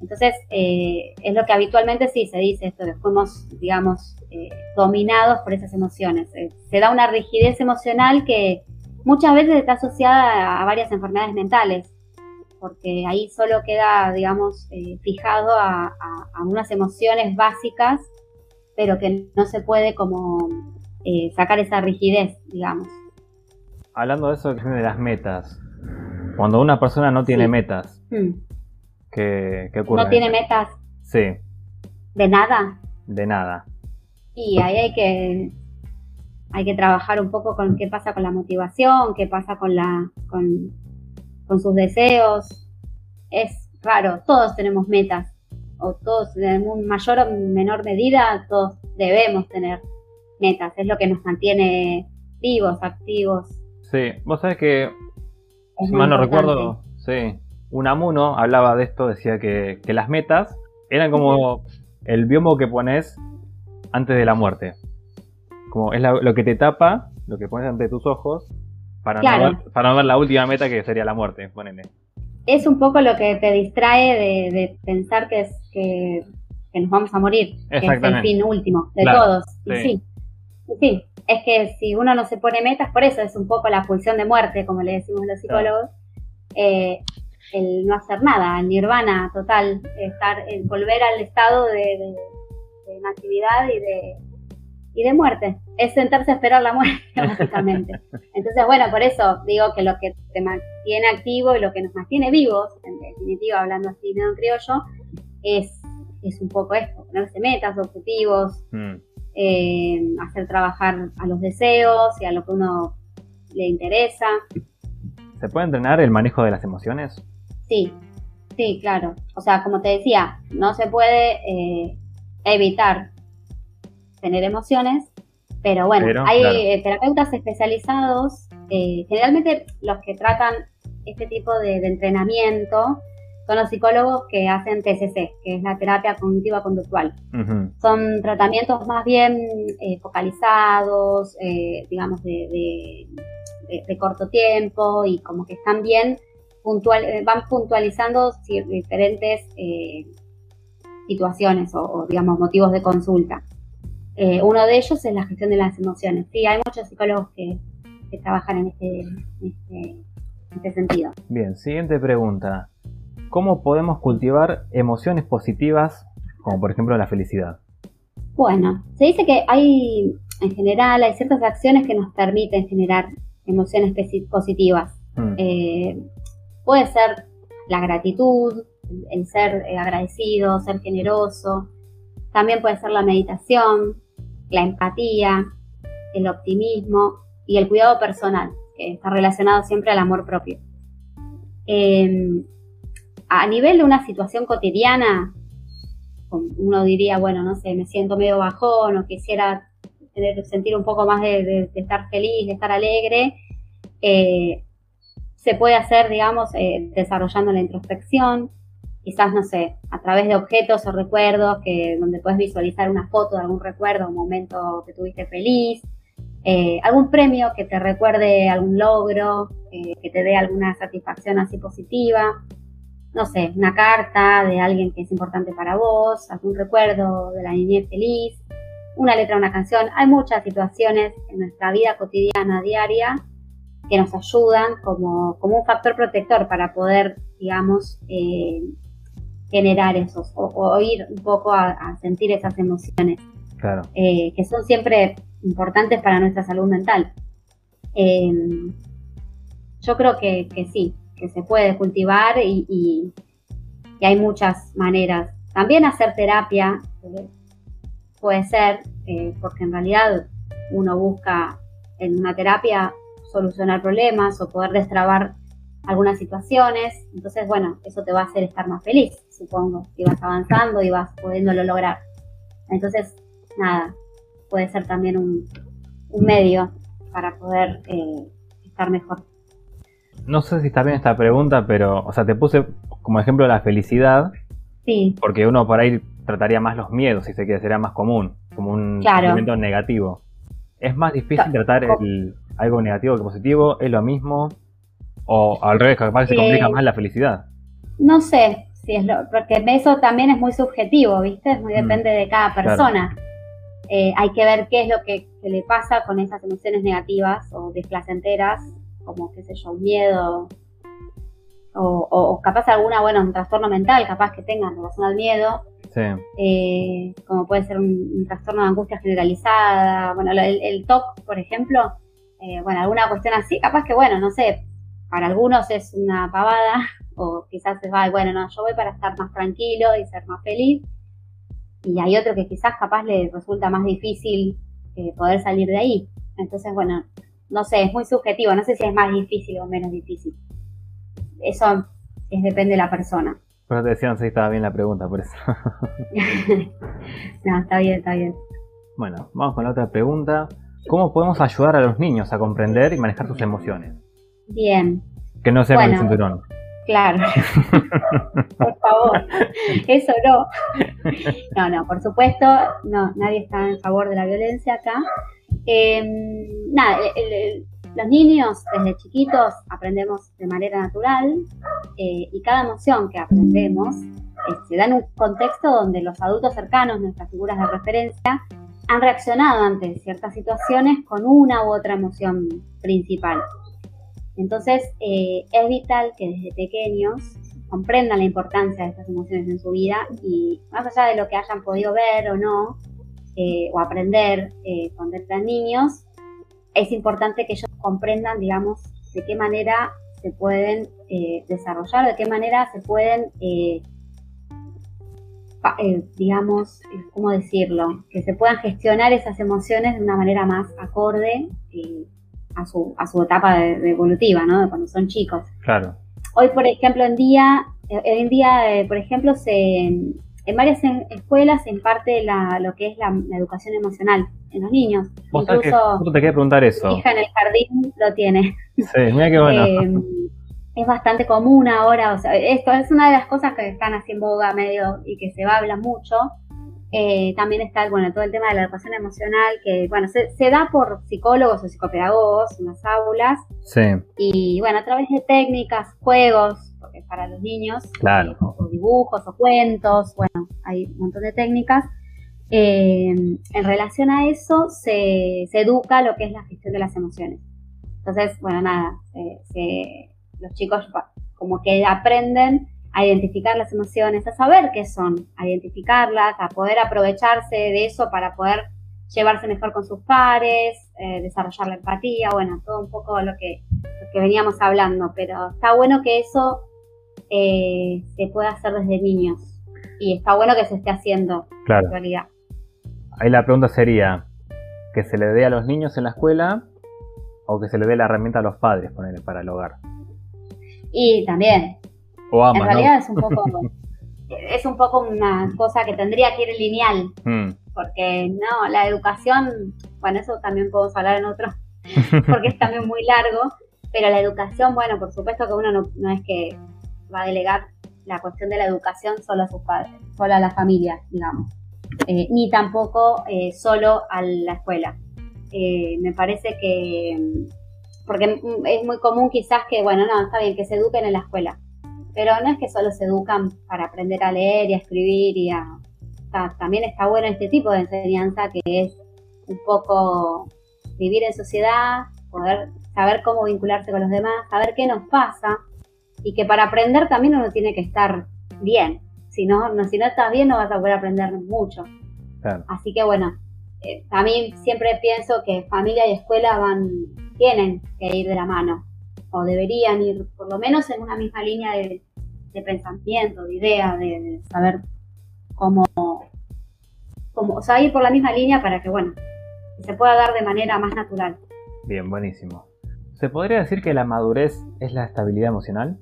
Entonces eh, es lo que habitualmente sí se dice esto, que fuimos, digamos, eh, dominados por esas emociones. se da una rigidez emocional que muchas veces está asociada a varias enfermedades mentales, porque ahí solo queda, digamos, eh, fijado a, unas emociones básicas, pero que no se puede como eh, sacar esa rigidez, digamos. Hablando de eso de las metas, cuando una persona no tiene metas, mm. ¿qué, ocurre? ¿No tiene metas? Sí. ¿De nada? De nada. Y ahí hay que hay que trabajar un poco con qué pasa con la motivación, qué pasa con la con, sus deseos. Es raro, todos tenemos metas, o todos en mayor o menor medida, todos debemos tener metas, es lo que nos mantiene vivos, activos. Sí, vos sabés que, si mal no recuerdo, sí, Unamuno hablaba de esto, decía que, que las metas eran como el biombo que pones antes de la muerte. Como es lo que te tapa, lo que pones ante tus ojos, para, no ver, para no ver la última meta que sería la muerte, ponele. Es un poco lo que te distrae de, pensar que es que, nos vamos a morir, que es el fin último de todos. Y sí. sí, es que si uno no se pone metas, por eso es un poco la pulsión de muerte, como le decimos los psicólogos, eh, el no hacer nada, el nirvana total, estar, el volver al estado de, de, de inactividad y de, y de muerte. Es sentarse a esperar la muerte, básicamente. Entonces, bueno, por eso digo que lo que te mantiene activo y lo que nos mantiene vivos, en definitiva, hablando así de un criollo, es, es un poco esto, ponerse metas, objetivos, mm. eh, hacer trabajar a los deseos y a lo que uno le interesa. ¿Se puede entrenar el manejo de las emociones? Sí, sí, claro. O sea, como te decía, no se puede eh, evitar tener emociones, pero bueno, hay eh, terapeutas especializados, eh, generalmente los que tratan este tipo de, entrenamiento son los psicólogos que hacen TCC, que es la terapia cognitiva conductual. Son tratamientos más bien eh, focalizados, digamos, de, corto tiempo y como que están bien, puntual, van puntualizando diferentes situaciones o, digamos, motivos de consulta. Eh, uno de ellos es la gestión de las emociones. Sí, hay muchos psicólogos que, trabajan este, este, en este, sentido. Bien, siguiente pregunta. ¿Cómo podemos cultivar emociones positivas, como por ejemplo la felicidad? Bueno, se dice que hay, en general, hay ciertas acciones que nos permiten generar emociones positivas. Mm. Eh, puede ser la gratitud, el ser eh, agradecido, ser generoso. También puede ser la meditación, la empatía, el optimismo y el cuidado personal, que está relacionado siempre al amor propio. Em, a nivel de una situación cotidiana, uno diría, bueno, no sé, me siento medio bajón o quisiera sentir un poco más de, estar feliz, de estar alegre, eh, se puede hacer, digamos, eh, desarrollando la introspección, quizás, no sé, a través de objetos o recuerdos, que, donde puedes visualizar una foto de algún recuerdo, un momento que tuviste feliz, eh, algún premio que te recuerde algún logro, eh, que te dé alguna satisfacción así positiva, no sé, una carta de alguien que es importante para vos, algún recuerdo de la niñez feliz, una letra, una canción. Hay muchas situaciones en nuestra vida cotidiana, diaria, que nos ayudan como, como un factor protector para poder, digamos, eh, generar esos, o, ir un poco a, sentir esas emociones. Claro. Eh, que son siempre importantes para nuestra salud mental. Em, yo creo que, sí, que se puede cultivar y, y, hay muchas maneras. También hacer terapia eh, puede ser, eh, porque en realidad uno busca en una terapia solucionar problemas o poder destrabar algunas situaciones. Entonces, bueno, eso te va a hacer estar más feliz, supongo, si vas avanzando y vas pudiéndolo lograr. Entonces, nada, puede ser también un, medio para poder eh, estar mejor. No sé si está bien esta pregunta, pero, o sea, te puse como ejemplo la felicidad. Sí. Porque uno por ahí trataría más los miedos, si se quiere, sería más común, como un sentimiento negativo. ¿Es más difícil tratar el, algo negativo que positivo? ¿Es lo mismo? O al revés, capaz se complica más la felicidad. No sé si es lo, porque eso también es muy subjetivo, ¿viste? Es muy mm, depende de cada persona. Eh, hay que ver qué es lo que, le pasa con esas emociones negativas o desplacenteras, como, qué sé yo, un miedo, o, capaz alguna, bueno, un trastorno mental, capaz que tengan en relación al miedo, eh, como puede ser un, trastorno de angustia generalizada, bueno, el, TOC, por ejemplo, eh, bueno, alguna cuestión así, capaz que, bueno, no sé, para algunos es una pavada, o quizás es, va, bueno, no, yo voy para estar más tranquilo y ser más feliz, y hay otro que quizás capaz le resulta más difícil eh, poder salir de ahí. Entonces, bueno, no sé, es muy subjetivo, no sé si es más difícil o menos difícil. Eso es, depende de la persona. Pero te decía, no sé si estaba bien la pregunta, por eso. no, está bien, está bien. Bueno, vamos con la otra pregunta. ¿Cómo podemos ayudar a los niños a comprender y manejar sus emociones? Bien. Que no sea el cinturón. Claro. por favor. Eso no. No, no, por supuesto, no, nadie está en favor de la violencia acá. Em, nada, los niños desde chiquitos aprendemos de manera natural eh, y cada emoción que aprendemos se da en un contexto donde los adultos cercanos, nuestras figuras de referencia, han reaccionado ante ciertas situaciones con una u otra emoción principal. Entonces, eh, es vital que desde pequeños comprendan la importancia de estas emociones en su vida y más allá de lo que hayan podido ver o no, eh, o aprender eh, cuando eran niños, es importante que ellos comprendan, digamos, de qué manera se pueden desarrollar, de qué manera se pueden, digamos, ¿cómo decirlo? Que se puedan gestionar esas emociones de una manera más acorde a su, a su etapa de, evolutiva, ¿no? De cuando son chicos. Claro. Hoy, por ejemplo, en día, hoy en día, eh, por ejemplo, se, en varias escuelas se imparte la, lo que es la, educación emocional en los niños. Incluso, te quería preguntar eso. Mi hija en el jardín lo tiene. Sí, mira qué bueno. Eh, es bastante común ahora, o sea, esto es una de las cosas que están así en boga medio y que se va a hablar mucho, eh, también está bueno, todo el tema de la educación emocional, que bueno, se, da por psicólogos o psicopedagogos en las aulas. Sí. Y bueno, a través de técnicas, juegos, porque para los niños, claro. Eh, o, dibujos o cuentos, bueno, hay un montón de técnicas. Eh, en relación a eso, se, se, educa lo que es la gestión de las emociones. Entonces, bueno, nada, los chicos como que aprenden a identificar las emociones, a saber qué son, a identificarlas, a poder aprovecharse de eso para poder llevarse mejor con sus pares, eh, desarrollar la empatía, bueno, todo un poco lo que, que veníamos hablando, pero está bueno que eso eh, se pueda hacer desde niños y está bueno que se esté haciendo claro. en realidad. Ahí la pregunta sería, ¿que se le dé a los niños en la escuela o que se le dé la herramienta a los padres para el hogar? Y también, en realidad es un poco es un poco una cosa que tendría que ir lineal, hmm. porque no, la educación, bueno, eso también podemos hablar en otro, porque es también muy largo, pero la educación, bueno, por supuesto que uno no, es que va a delegar la cuestión de la educación solo a sus padres, solo a la familia, digamos, eh, ni tampoco eh, solo a la escuela. Eh, me parece que, porque es muy común quizás que, bueno, no, está bien, que se eduquen en la escuela, pero no es que solo se educan para aprender a leer y a escribir y a... también está bueno este tipo de enseñanza que es un poco vivir en sociedad, poder saber cómo vincularse con los demás, saber qué nos pasa y que para aprender también uno tiene que estar bien. Si no, no si no estás bien no vas a poder aprender mucho. Así que bueno, eh, a mí siempre pienso que familia y escuela van, tienen que ir de la mano o deberían ir por lo menos en una misma línea de, pensamiento, de idea, de, saber cómo, cómo, o sea, ir por la misma línea para que, bueno, se pueda dar de manera más natural. Bien, buenísimo. ¿Se podría decir que la madurez es la estabilidad emocional?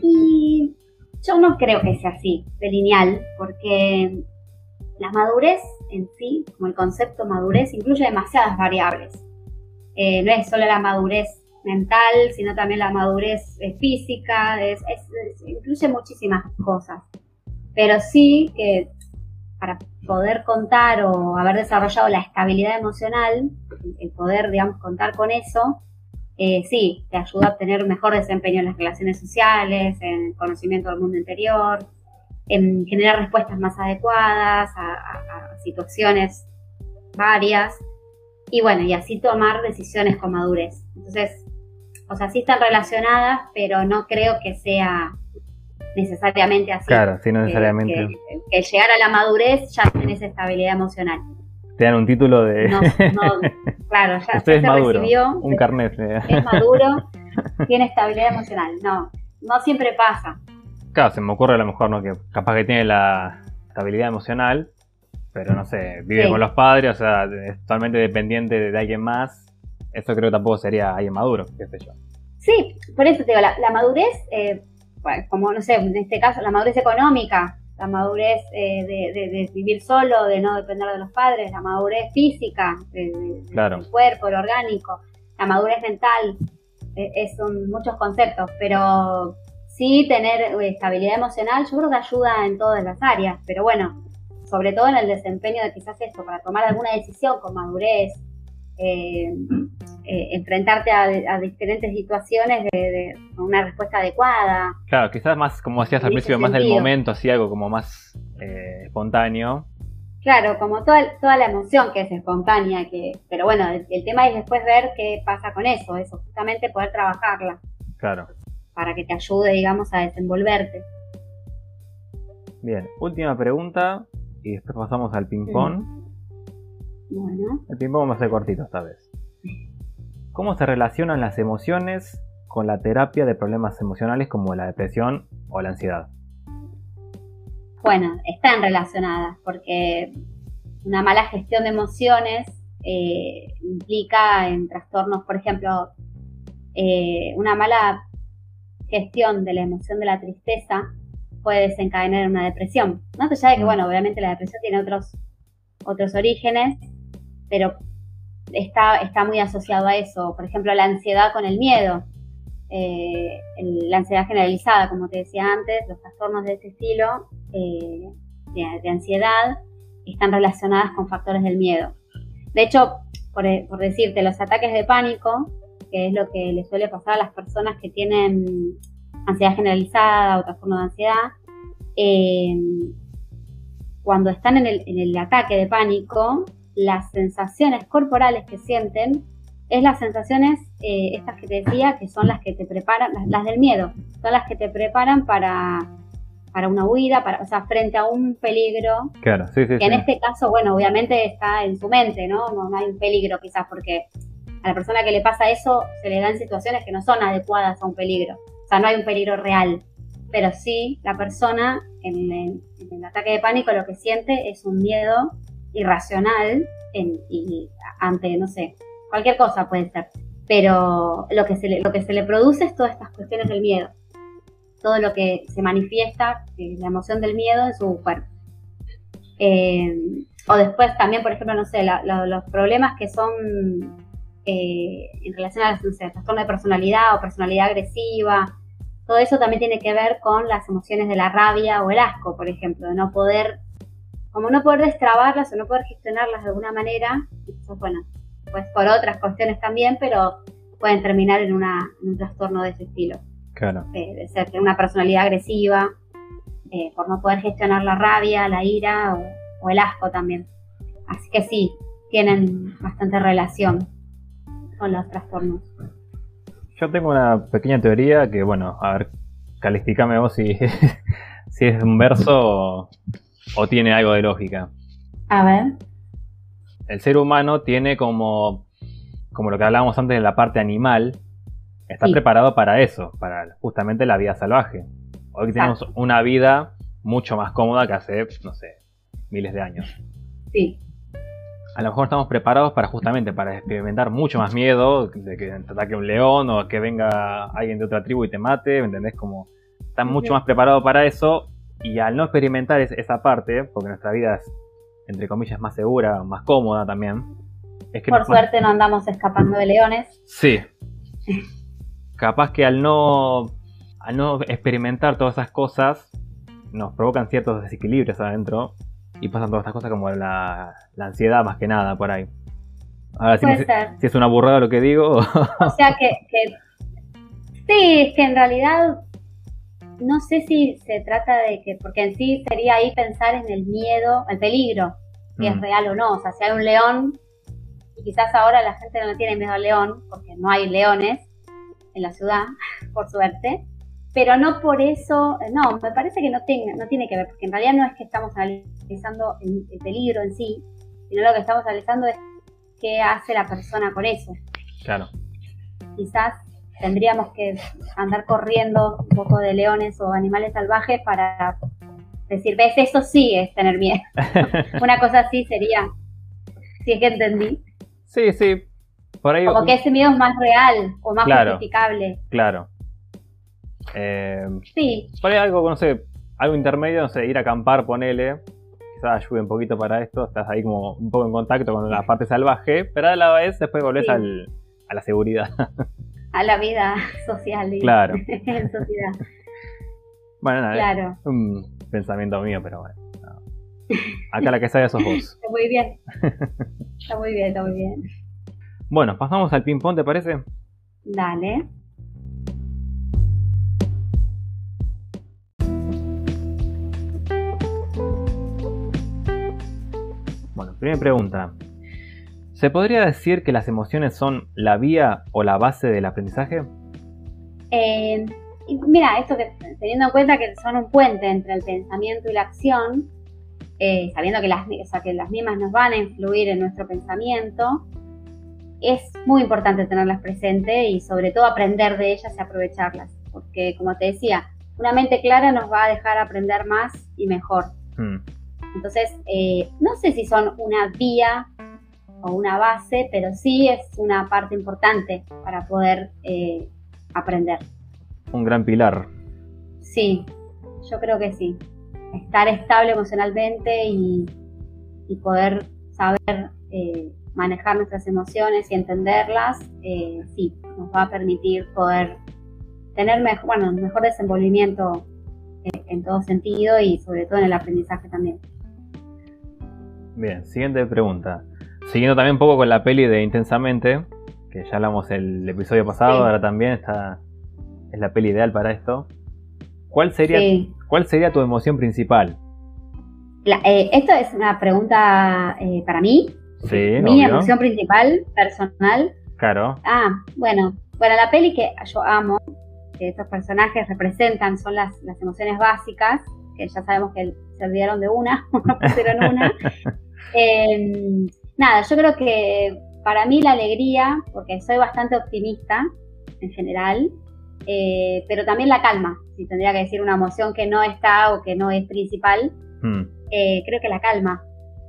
Y yo no creo que sea así, de lineal, porque la madurez en sí, como el concepto madurez, incluye demasiadas variables. Eh, no es solo la madurez mental, sino también la madurez eh, física, incluye muchísimas cosas. Pero sí que para poder contar o haber desarrollado la estabilidad emocional, el poder, digamos, contar con eso, eh, sí, te ayuda a tener mejor desempeño en las relaciones sociales, en el conocimiento del mundo interior, en generar respuestas más adecuadas a situaciones varias y bueno, y así tomar decisiones con madurez. Entonces, o sea, sí están relacionadas, pero no creo que sea necesariamente así. Claro, sí, no necesariamente. Que, llegar a la madurez ya tenés estabilidad emocional. Te dan un título de... No, claro, ya, se recibió. Un carnet. Es maduro, tiene estabilidad emocional. No, no siempre pasa. Claro, se me ocurre a lo mejor, ¿no? Que capaz que tiene la estabilidad emocional, pero no sé, vive con los padres, o sea, es totalmente dependiente de alguien más. Eso creo que tampoco sería alguien maduro, qué sé yo. Sí, por eso te digo, la, madurez, eh, como no sé, en este caso, la madurez económica, la madurez eh, de, vivir solo, de no depender de los padres, la madurez física, del cuerpo, el orgánico, la madurez mental, eh, son muchos conceptos, pero sí tener eh, estabilidad emocional yo creo que ayuda en todas las áreas, pero bueno, sobre todo en el desempeño de quizás esto, para tomar alguna decisión con madurez, eh, eh, enfrentarte a, diferentes situaciones de, una respuesta adecuada. Claro, quizás más, como decías al principio, más del momento, así algo como más espontáneo. Claro, como toda, toda la emoción que es espontánea, que, pero bueno, el, el tema es después ver qué pasa con eso, eso, justamente poder trabajarla. Claro para que te ayude, digamos, a desenvolverte. Bien, última pregunta y después pasamos al ping-pong. Bueno. El ping-pong va a ser cortito esta vez. ¿Cómo se relacionan las emociones con la terapia de problemas emocionales como la depresión o la ansiedad? Bueno, están relacionadas porque una mala gestión de emociones eh, implica en trastornos, por ejemplo, eh, una mala gestión de la emoción de la tristeza puede desencadenar una depresión. No te de que, mm. bueno, obviamente la depresión tiene otros, otros orígenes, pero está, está muy asociado a eso. Por ejemplo, la ansiedad con el miedo, eh, la ansiedad generalizada, como te decía antes, los trastornos de ese estilo eh, de, ansiedad están relacionadas con factores del miedo. De hecho, por, por decirte, los ataques de pánico que es lo que le suele pasar a las personas que tienen ansiedad generalizada o trastorno de ansiedad, eh, cuando están en el, ataque de pánico, las sensaciones corporales que sienten es las sensaciones, eh, estas que te decía, que son las que te preparan, las, del miedo, son las que te preparan para, para una huida, para, o sea, frente a un peligro. Claro, sí, sí. Que en este caso, bueno, obviamente está en su mente, ¿no? ¿no? No hay un peligro quizás porque a la persona que le pasa eso se le dan situaciones que no son adecuadas a un peligro. O sea, no hay un peligro real. Pero sí, la persona en el, ataque de pánico lo que siente es un miedo irracional y ante, no sé, cualquier cosa puede ser. Pero lo que, se le, lo que se le produce es todas estas cuestiones del miedo. Todo lo que se manifiesta, eh, la emoción del miedo en su cuerpo. Eh, o después también, por ejemplo, no sé, los problemas que son eh, en relación a trastorno de personalidad o personalidad agresiva. Todo eso también tiene que ver con las emociones de la rabia o el asco, por ejemplo, de no poder, como no poder destrabarlas o no poder gestionarlas de alguna manera. bueno, pues por otras cuestiones también, pero pueden terminar en, un trastorno de ese estilo. Claro. Eh, de ser una personalidad agresiva, eh, por no poder gestionar la rabia, la ira o el asco también. Así que sí, tienen bastante relación con los trastornos. Yo tengo una pequeña teoría que, bueno, a ver, calificame vos si, si es un verso o, tiene algo de lógica. A ver. El ser humano tiene como, como lo que hablábamos antes de la parte animal, está preparado para eso, para justamente la vida salvaje. Hoy tenemos una vida mucho más cómoda que hace, no sé, miles de años. Sí a lo mejor estamos preparados para justamente para experimentar mucho más miedo de que te ataque un león o que venga alguien de otra tribu y te mate, ¿me entendés? Como están mucho más preparados para eso y al no experimentar esa parte, porque nuestra vida es, entre comillas, más segura, más cómoda también. Es que Por suerte no andamos escapando de leones. Sí. Capaz que al no, al no experimentar todas esas cosas, nos provocan ciertos desequilibrios adentro y pasan todas estas cosas como la, ansiedad más que nada por ahí. Ahora, si, si, es una burrada lo que digo. O sea que, Sí, es que en realidad no sé si se trata de que, porque en sí sería ahí pensar en el miedo, el peligro, si es mm. real o no. O sea, si hay un león, y quizás ahora la gente no tiene miedo al león, porque no hay leones, en la ciudad, por suerte, pero no por eso, no, me parece que no, tenga, no tiene que ver, porque en realidad no es que estamos analizando el, peligro en sí, sino lo que estamos analizando es qué hace la persona con eso. Claro. Quizás tendríamos que andar corriendo un poco de leones o animales salvajes para decir, ves, eso sí es tener miedo. Una cosa así sería, si es que entendí. Sí, sí. Por ahí, Como que ese miedo es más real o más justificable. Claro. Eh, sí. Por ahí algo, no sé, algo intermedio, no sé, ir a acampar, ponele. Quizás ayude un poquito para esto. Estás ahí como un poco en contacto con la parte salvaje, pero a la vez después volvés al, a la seguridad. a la vida social. claro. en sociedad. Bueno, nada, claro. un pensamiento mío, pero bueno. Acá la que sabe sos vos. Está muy bien. Está muy bien, está muy bien. Bueno, pasamos al ping-pong, ¿te parece? Dale. Bueno, primera pregunta. ¿Se podría decir que las emociones son la vía o la base del aprendizaje? Eh, mira, esto que teniendo en cuenta que son un puente entre el pensamiento y la acción, eh, sabiendo que las, que las mismas nos van a influir en nuestro pensamiento, es muy importante tenerlas presentes y sobre todo aprender de ellas y aprovecharlas, porque como te decía, una mente clara nos va a dejar aprender más y mejor. Hmm. Entonces, eh, no sé si son una vía o una base, pero sí es una parte importante para poder eh, aprender. Un gran pilar. Sí, yo creo que sí. Estar estable emocionalmente y, poder saber eh, manejar nuestras emociones y entenderlas, eh, sí, nos va a permitir poder tener mejor, bueno, mejor desenvolvimiento en todo sentido y sobre todo en el aprendizaje también. Bien, siguiente pregunta. Siguiendo también un poco con la peli de Intensamente, que ya hablamos el episodio pasado, ahora también está es la peli ideal para esto. ¿Cuál sería, ¿cuál sería tu emoción principal? Eh, esto es una pregunta eh, para mí. Sí, Mi emoción principal, personal. Claro. Ah, bueno. Bueno, la peli que yo amo, que estos personajes representan, son las, las emociones básicas, que ya sabemos que se olvidaron de una, no pusieron una. eh, nada, yo creo que para mí la alegría, porque soy bastante optimista en general, eh, pero también la calma, si tendría que decir una emoción que no está o que no es principal, hmm. eh, creo que la calma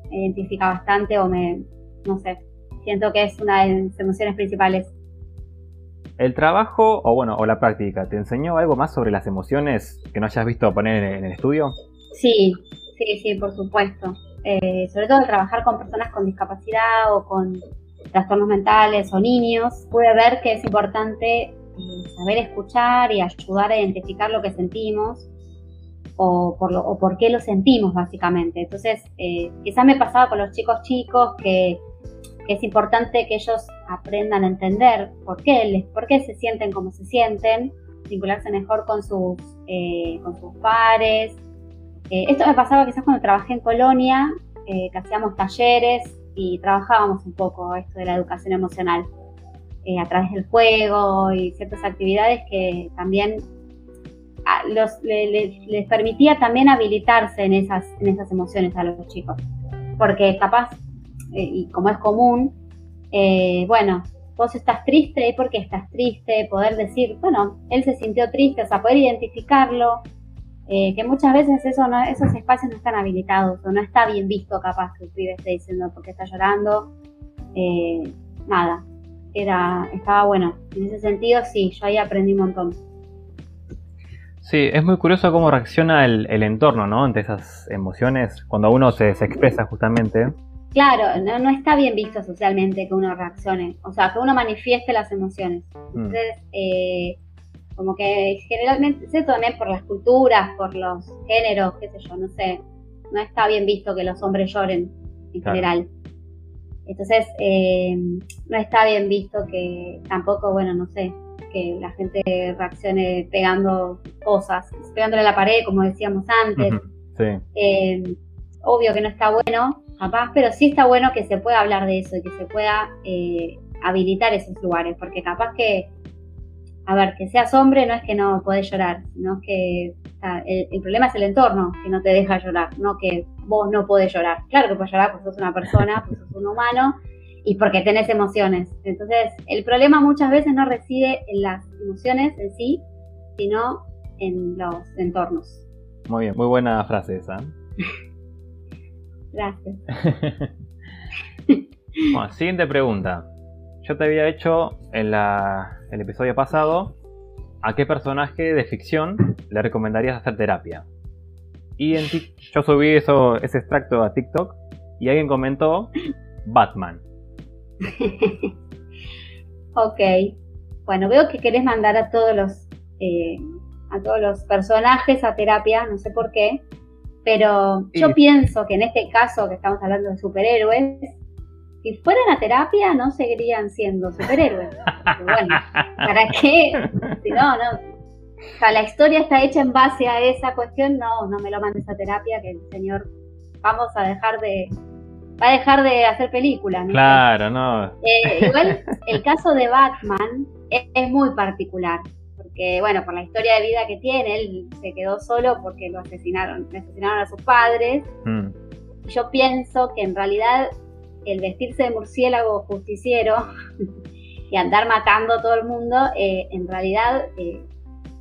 me identifica bastante o me, no sé, siento que es una de mis emociones principales. ¿El trabajo o bueno, o la práctica, te enseñó algo más sobre las emociones que no hayas visto poner en el estudio? Sí, sí, sí, por supuesto. Eh, sobre todo al trabajar con personas con discapacidad o con trastornos mentales o niños, pude ver que es importante eh, saber escuchar y ayudar a identificar lo que sentimos o por, lo, o por qué lo sentimos básicamente. Entonces, eh, quizás me pasaba con los chicos chicos que, es importante que ellos aprendan a entender por qué, por qué se sienten como se sienten, vincularse mejor con sus, con sus pares, eh, esto me pasaba quizás cuando trabajé en Colonia, eh, que hacíamos talleres y trabajábamos un poco esto de la educación emocional eh, a través del juego y ciertas actividades que también ah, les permitía también habilitarse en esas, en esas emociones a los chicos. Porque capaz, y como es común, bueno, vos estás triste, ¿y por qué estás triste? Poder decir, bueno, él se sintió triste, o sea, poder identificarlo, eh, que muchas veces eso no, esos espacios no están habilitados o no está bien visto capaz que el pibe esté diciendo porque está llorando. Eh, nada, era, estaba bueno. En ese sentido, sí, yo ahí aprendí un montón. Sí, es muy curioso cómo reacciona el, entorno, ¿no? Ante esas emociones, cuando uno se, expresa justamente. Claro, no, está bien visto socialmente que uno reaccione, o sea, que uno manifieste las emociones. Mm. Entonces, eh, como que generalmente, se también por las culturas, por los géneros, qué sé yo, no sé, no está bien visto que los hombres lloren en general. Entonces, eh, no está bien visto que tampoco, bueno, no sé, que la gente reaccione pegando cosas, pegándole a la pared, como decíamos antes. Eh, obvio que no está bueno, capaz, pero sí está bueno que se pueda hablar de eso y que se pueda eh, habilitar esos lugares, porque capaz que a ver, que seas hombre no es que no podés llorar, sino que el, problema es el entorno que no te deja llorar, no que vos no podés llorar. Claro que puedes llorar porque sos una persona, porque sos un humano y porque tenés emociones. Entonces, el problema muchas veces no reside en las emociones en sí, sino en los entornos. Muy bien, muy buena frase esa. Gracias. bueno, siguiente pregunta. Yo te había hecho en el episodio pasado a qué personaje de ficción le recomendarías hacer terapia. Y en yo subí eso, ese extracto a TikTok y alguien comentó Batman. ok. Bueno, veo que querés mandar a todos los eh, a todos los personajes a terapia, no sé por qué, pero yo pienso que en este caso que estamos hablando de superhéroes, si fueran a terapia no seguirían siendo superhéroes. bueno, ¿para qué? Si no, no. O sea, la historia está hecha en base a esa cuestión, no, no me lo mandes a terapia, que el señor vamos a dejar de, va a dejar de hacer películas. Claro, no. Eh, igual el caso de Batman es, muy particular, porque bueno, por la historia de vida que tiene, él se quedó solo porque lo asesinaron, asesinaron a sus padres. Mm. Yo pienso que en realidad el vestirse de murciélago justiciero y andar matando a todo el mundo, eh, en realidad eh,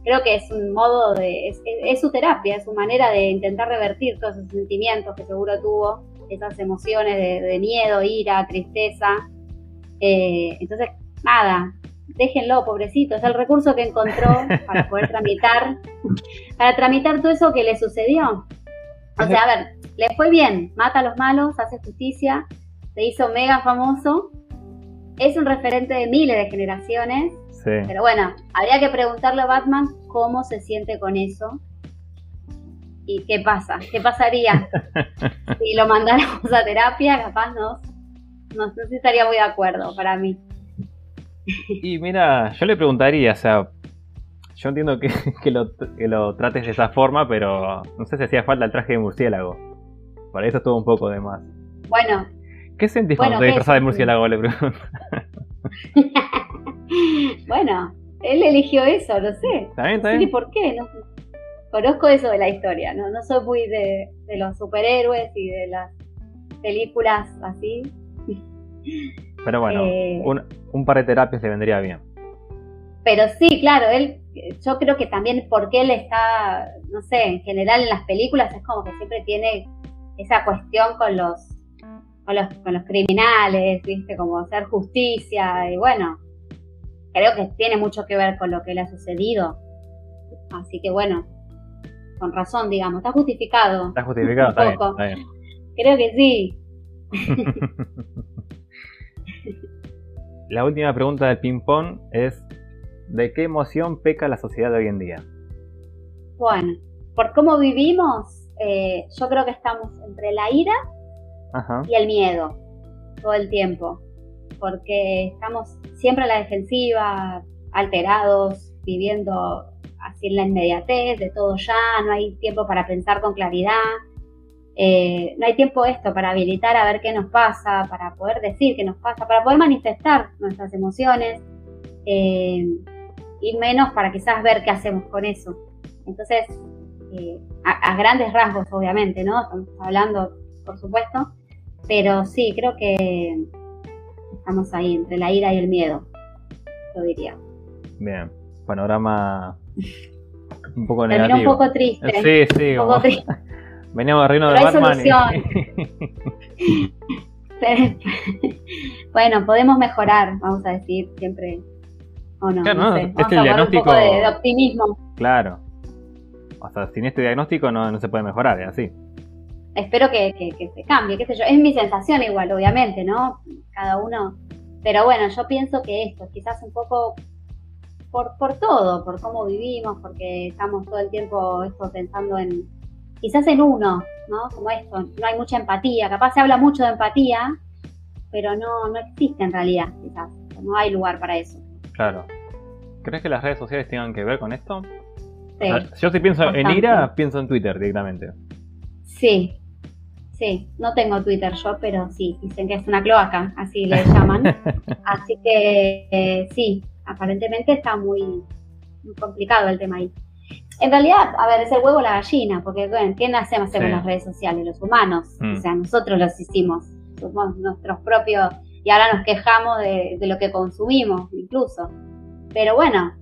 creo que es un modo de, es, su terapia, es su manera de intentar revertir todos esos sentimientos que seguro tuvo, esas emociones de, miedo, ira, tristeza. Eh, entonces, nada, déjenlo, pobrecito, es el recurso que encontró para poder tramitar, para tramitar todo eso que le sucedió. O sea, a ver, le fue bien, mata a los malos, hace justicia, se hizo mega famoso, es un referente de miles de generaciones, pero bueno, habría que preguntarle a Batman cómo se siente con eso y qué pasa, qué pasaría si lo mandáramos a terapia, capaz no, no, sé si estaría muy de acuerdo para mí. Y mira, yo le preguntaría, o sea, yo entiendo que, que, lo, que lo trates de esa forma, pero no sé si hacía falta el traje de murciélago. Para eso estuvo un poco de más. Bueno, ¿Qué sentís cuando te disfrazás de murciélago? Le bueno, él eligió eso, lo sé. ¿Está bien, está bien? por qué? No, conozco eso de la historia, ¿no? No soy muy de, los superhéroes y de las películas así. Pero bueno, eh, un, par de terapias le vendría bien. Pero sí, claro, él, yo creo que también porque él está, no sé, en general en las películas es como que siempre tiene esa cuestión con los con los, con los criminales, ¿viste? Como hacer justicia y bueno, creo que tiene mucho que ver con lo que le ha sucedido. Así que bueno, con razón, digamos, está justificado. Está justificado, está bien, Creo que sí. la última pregunta del ping-pong es: ¿de qué emoción peca la sociedad de hoy en día? Bueno, por cómo vivimos, eh, yo creo que estamos entre la ira y el miedo todo el tiempo, porque estamos siempre a la defensiva, alterados, viviendo así en la inmediatez de todo ya, no hay tiempo para pensar con claridad, eh, no hay tiempo esto para habilitar a ver qué nos pasa, para poder decir qué nos pasa, para poder manifestar nuestras emociones eh, y menos para quizás ver qué hacemos con eso. Entonces, eh, a, grandes rasgos, obviamente, ¿no? Estamos hablando, por supuesto, pero sí, creo que estamos ahí entre la ira y el miedo, yo diría. Bien, panorama un poco negativo. un poco triste. Sí, sí, un poco triste. Veníamos reino de Batman. bueno, podemos mejorar, vamos a decir, siempre. O no, claro, no, sé. Este diagnóstico. Un poco de, optimismo. Claro. O sea, sin este diagnóstico no, no se puede mejorar, es así espero que, se cambie, qué sé yo. Es mi sensación igual, obviamente, ¿no? Cada uno. Pero bueno, yo pienso que esto, quizás un poco por, por todo, por cómo vivimos, porque estamos todo el tiempo esto pensando en, quizás en uno, ¿no? Como esto, no hay mucha empatía, capaz se habla mucho de empatía, pero no, no existe en realidad, quizás, no hay lugar para eso. Claro. ¿Crees que las redes sociales tengan que ver con esto? Sí, yo si pienso en ira, pienso en Twitter directamente. Sí, Sí, no tengo Twitter yo, pero sí, dicen que es una cloaca, así le llaman. así que eh, sí, aparentemente está muy, muy complicado el tema ahí. En realidad, a ver, es el huevo o la gallina, porque bueno, ¿quién hacemos Sí. con las redes sociales? Los humanos. Mm. O sea, nosotros los hicimos. Somos nuestros propios. Y ahora nos quejamos de, de lo que consumimos, incluso. Pero bueno,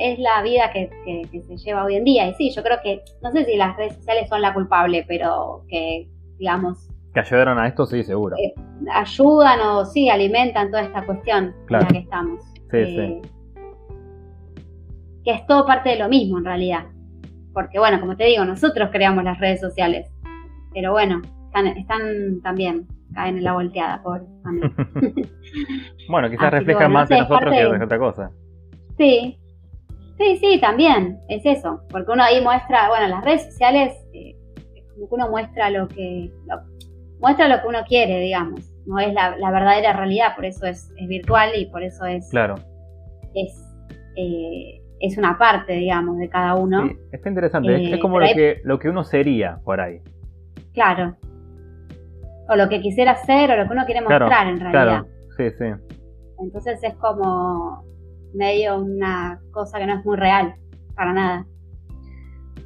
es la vida que, que- que se lleva hoy en día. Y sí, yo creo que, no sé si las redes sociales son la culpable, pero que, digamos, Que ayudaron a esto, sí, seguro. Eh, ayudan o sí, alimentan toda esta cuestión Claro. en la que estamos. Sí, Eh, Que es todo parte de lo mismo en realidad. Porque bueno, como te digo, nosotros creamos las redes sociales. Pero bueno, están, están también, caen en la volteada, por también. Bueno, quizás Así refleja bueno, más no de sé, es nosotros que de otra cosa. Sí, sí, sí, también, es eso, porque uno ahí muestra, bueno, las redes sociales, es como que uno muestra lo que, lo- muestra lo que uno quiere, digamos, no es la, la verdadera realidad, por eso es, es virtual y por eso es, Claro. es, eh, es una parte, digamos, de cada uno, Sí, está interesante. es- Eh, es como lo que, lo que uno sería por ahí. claro, o lo que quisiera hacer o lo que uno quiere Claro, mostrar en realidad, Claro, sí, sí. entonces es como medio una cosa que no es muy real, para nada.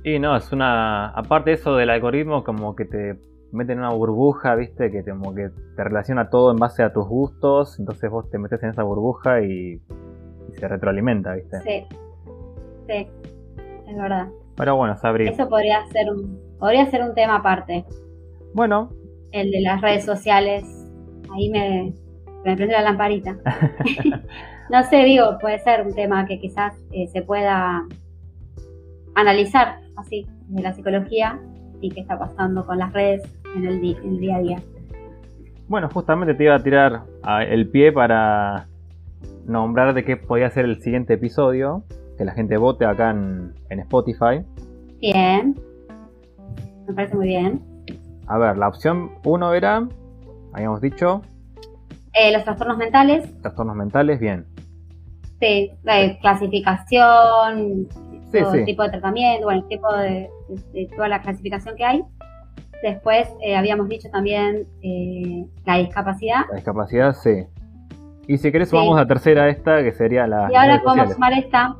Y no, es una. Aparte eso del algoritmo, como que te mete en una burbuja, ¿viste? Que te, como que te relaciona todo en base a tus gustos. Entonces vos te metes en esa burbuja y, y se retroalimenta, ¿viste? Sí, sí, es verdad. Pero bueno, Sabri. Eso podría ser un, podría ser un tema aparte, Bueno, el de las redes sociales. Ahí me, me prende la lamparita. no sé, digo, puede ser un tema que quizás eh, se pueda analizar así, de la psicología y qué está pasando con las redes en el, di- en el día a día. bueno, justamente te iba a tirar el pie para nombrar de qué podía ser el siguiente episodio. Que la gente vote acá en, en Spotify. Bien, me parece muy bien. A ver, la opción 1 era, habíamos dicho, Eh, los trastornos mentales, trastornos mentales, bien. sí, eh, clasificación, Sí, todo sí. el tipo de tratamiento, bueno, el tipo de, de- de toda la clasificación que hay. Después eh, habíamos dicho también eh, la discapacidad. La discapacidad, sí. Y si querés Sí. sumamos la tercera esta, que sería la... y ahora podemos sumar esta.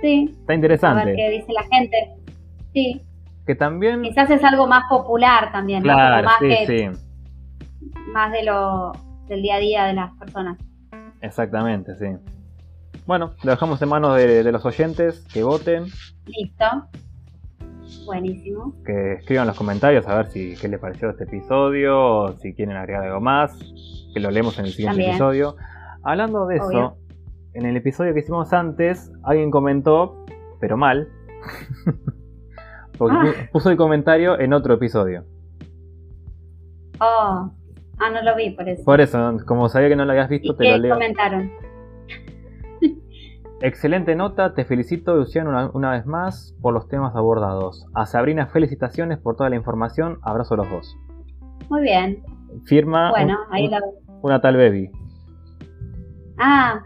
Sí, Está a ver interesante. qué dice la gente. Sí, Que también... quizás es algo más popular también, Claro, más, sí, que- sí. más de lo del día a día de las personas. Exactamente, sí. Bueno, lo dejamos en manos de, de los oyentes, que voten, Listo. Buenísimo. que escriban los comentarios a ver si qué les pareció este episodio, o si quieren agregar algo más, que lo leemos en el siguiente También. episodio. Hablando de eso, en el episodio que hicimos antes, alguien comentó, pero mal, porque Ah. pu- puso el comentario en otro episodio. Oh, ah, no lo vi por eso. Por eso, como sabía que no lo habías visto, ¿Y te lo qué leo. comentaron? Excelente nota, te felicito Luciano una, una vez más por los temas abordados. A Sabrina felicitaciones por toda la información, abrazo a los dos. Muy bien. Firma Bueno, un- ahí lo... una tal baby. Ah,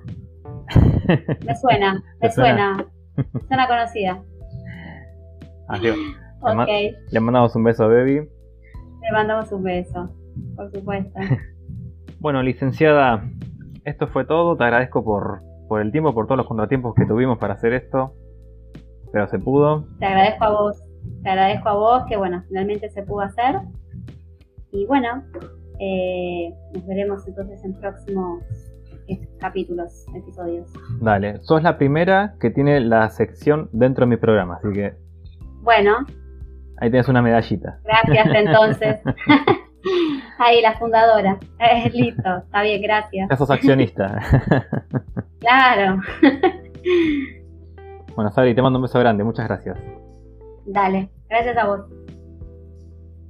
me suena, me ¿Te suena? suena. Suena conocida. Así que Le ma- Ok, le mandamos un beso a baby. le mandamos un beso, por supuesto. Bueno, licenciada, esto fue todo. Te agradezco por, por el tiempo, por todos los contratiempos que tuvimos para hacer esto. Pero se pudo. Te agradezco a vos, te agradezco a vos que, bueno, finalmente se pudo hacer. Y bueno, eh, nos veremos entonces en próximos eh, capítulos, episodios. Dale, sos la primera que tiene la sección dentro de mi programa, así que Bueno, ahí tienes una medallita. gracias entonces. Ahí, la fundadora. Eh, listo, está bien, gracias. Ya sos accionista. Claro, bueno, Sabri, te mando un beso grande. Muchas gracias. dale, gracias a vos.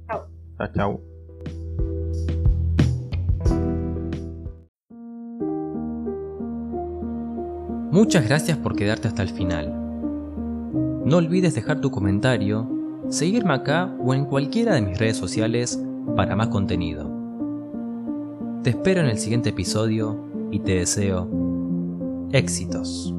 Chau. Chao, chao. Muchas gracias por quedarte hasta el final. No olvides dejar tu comentario, seguirme acá o en cualquiera de mis redes sociales para más contenido. Te espero en el siguiente episodio y te deseo éxitos.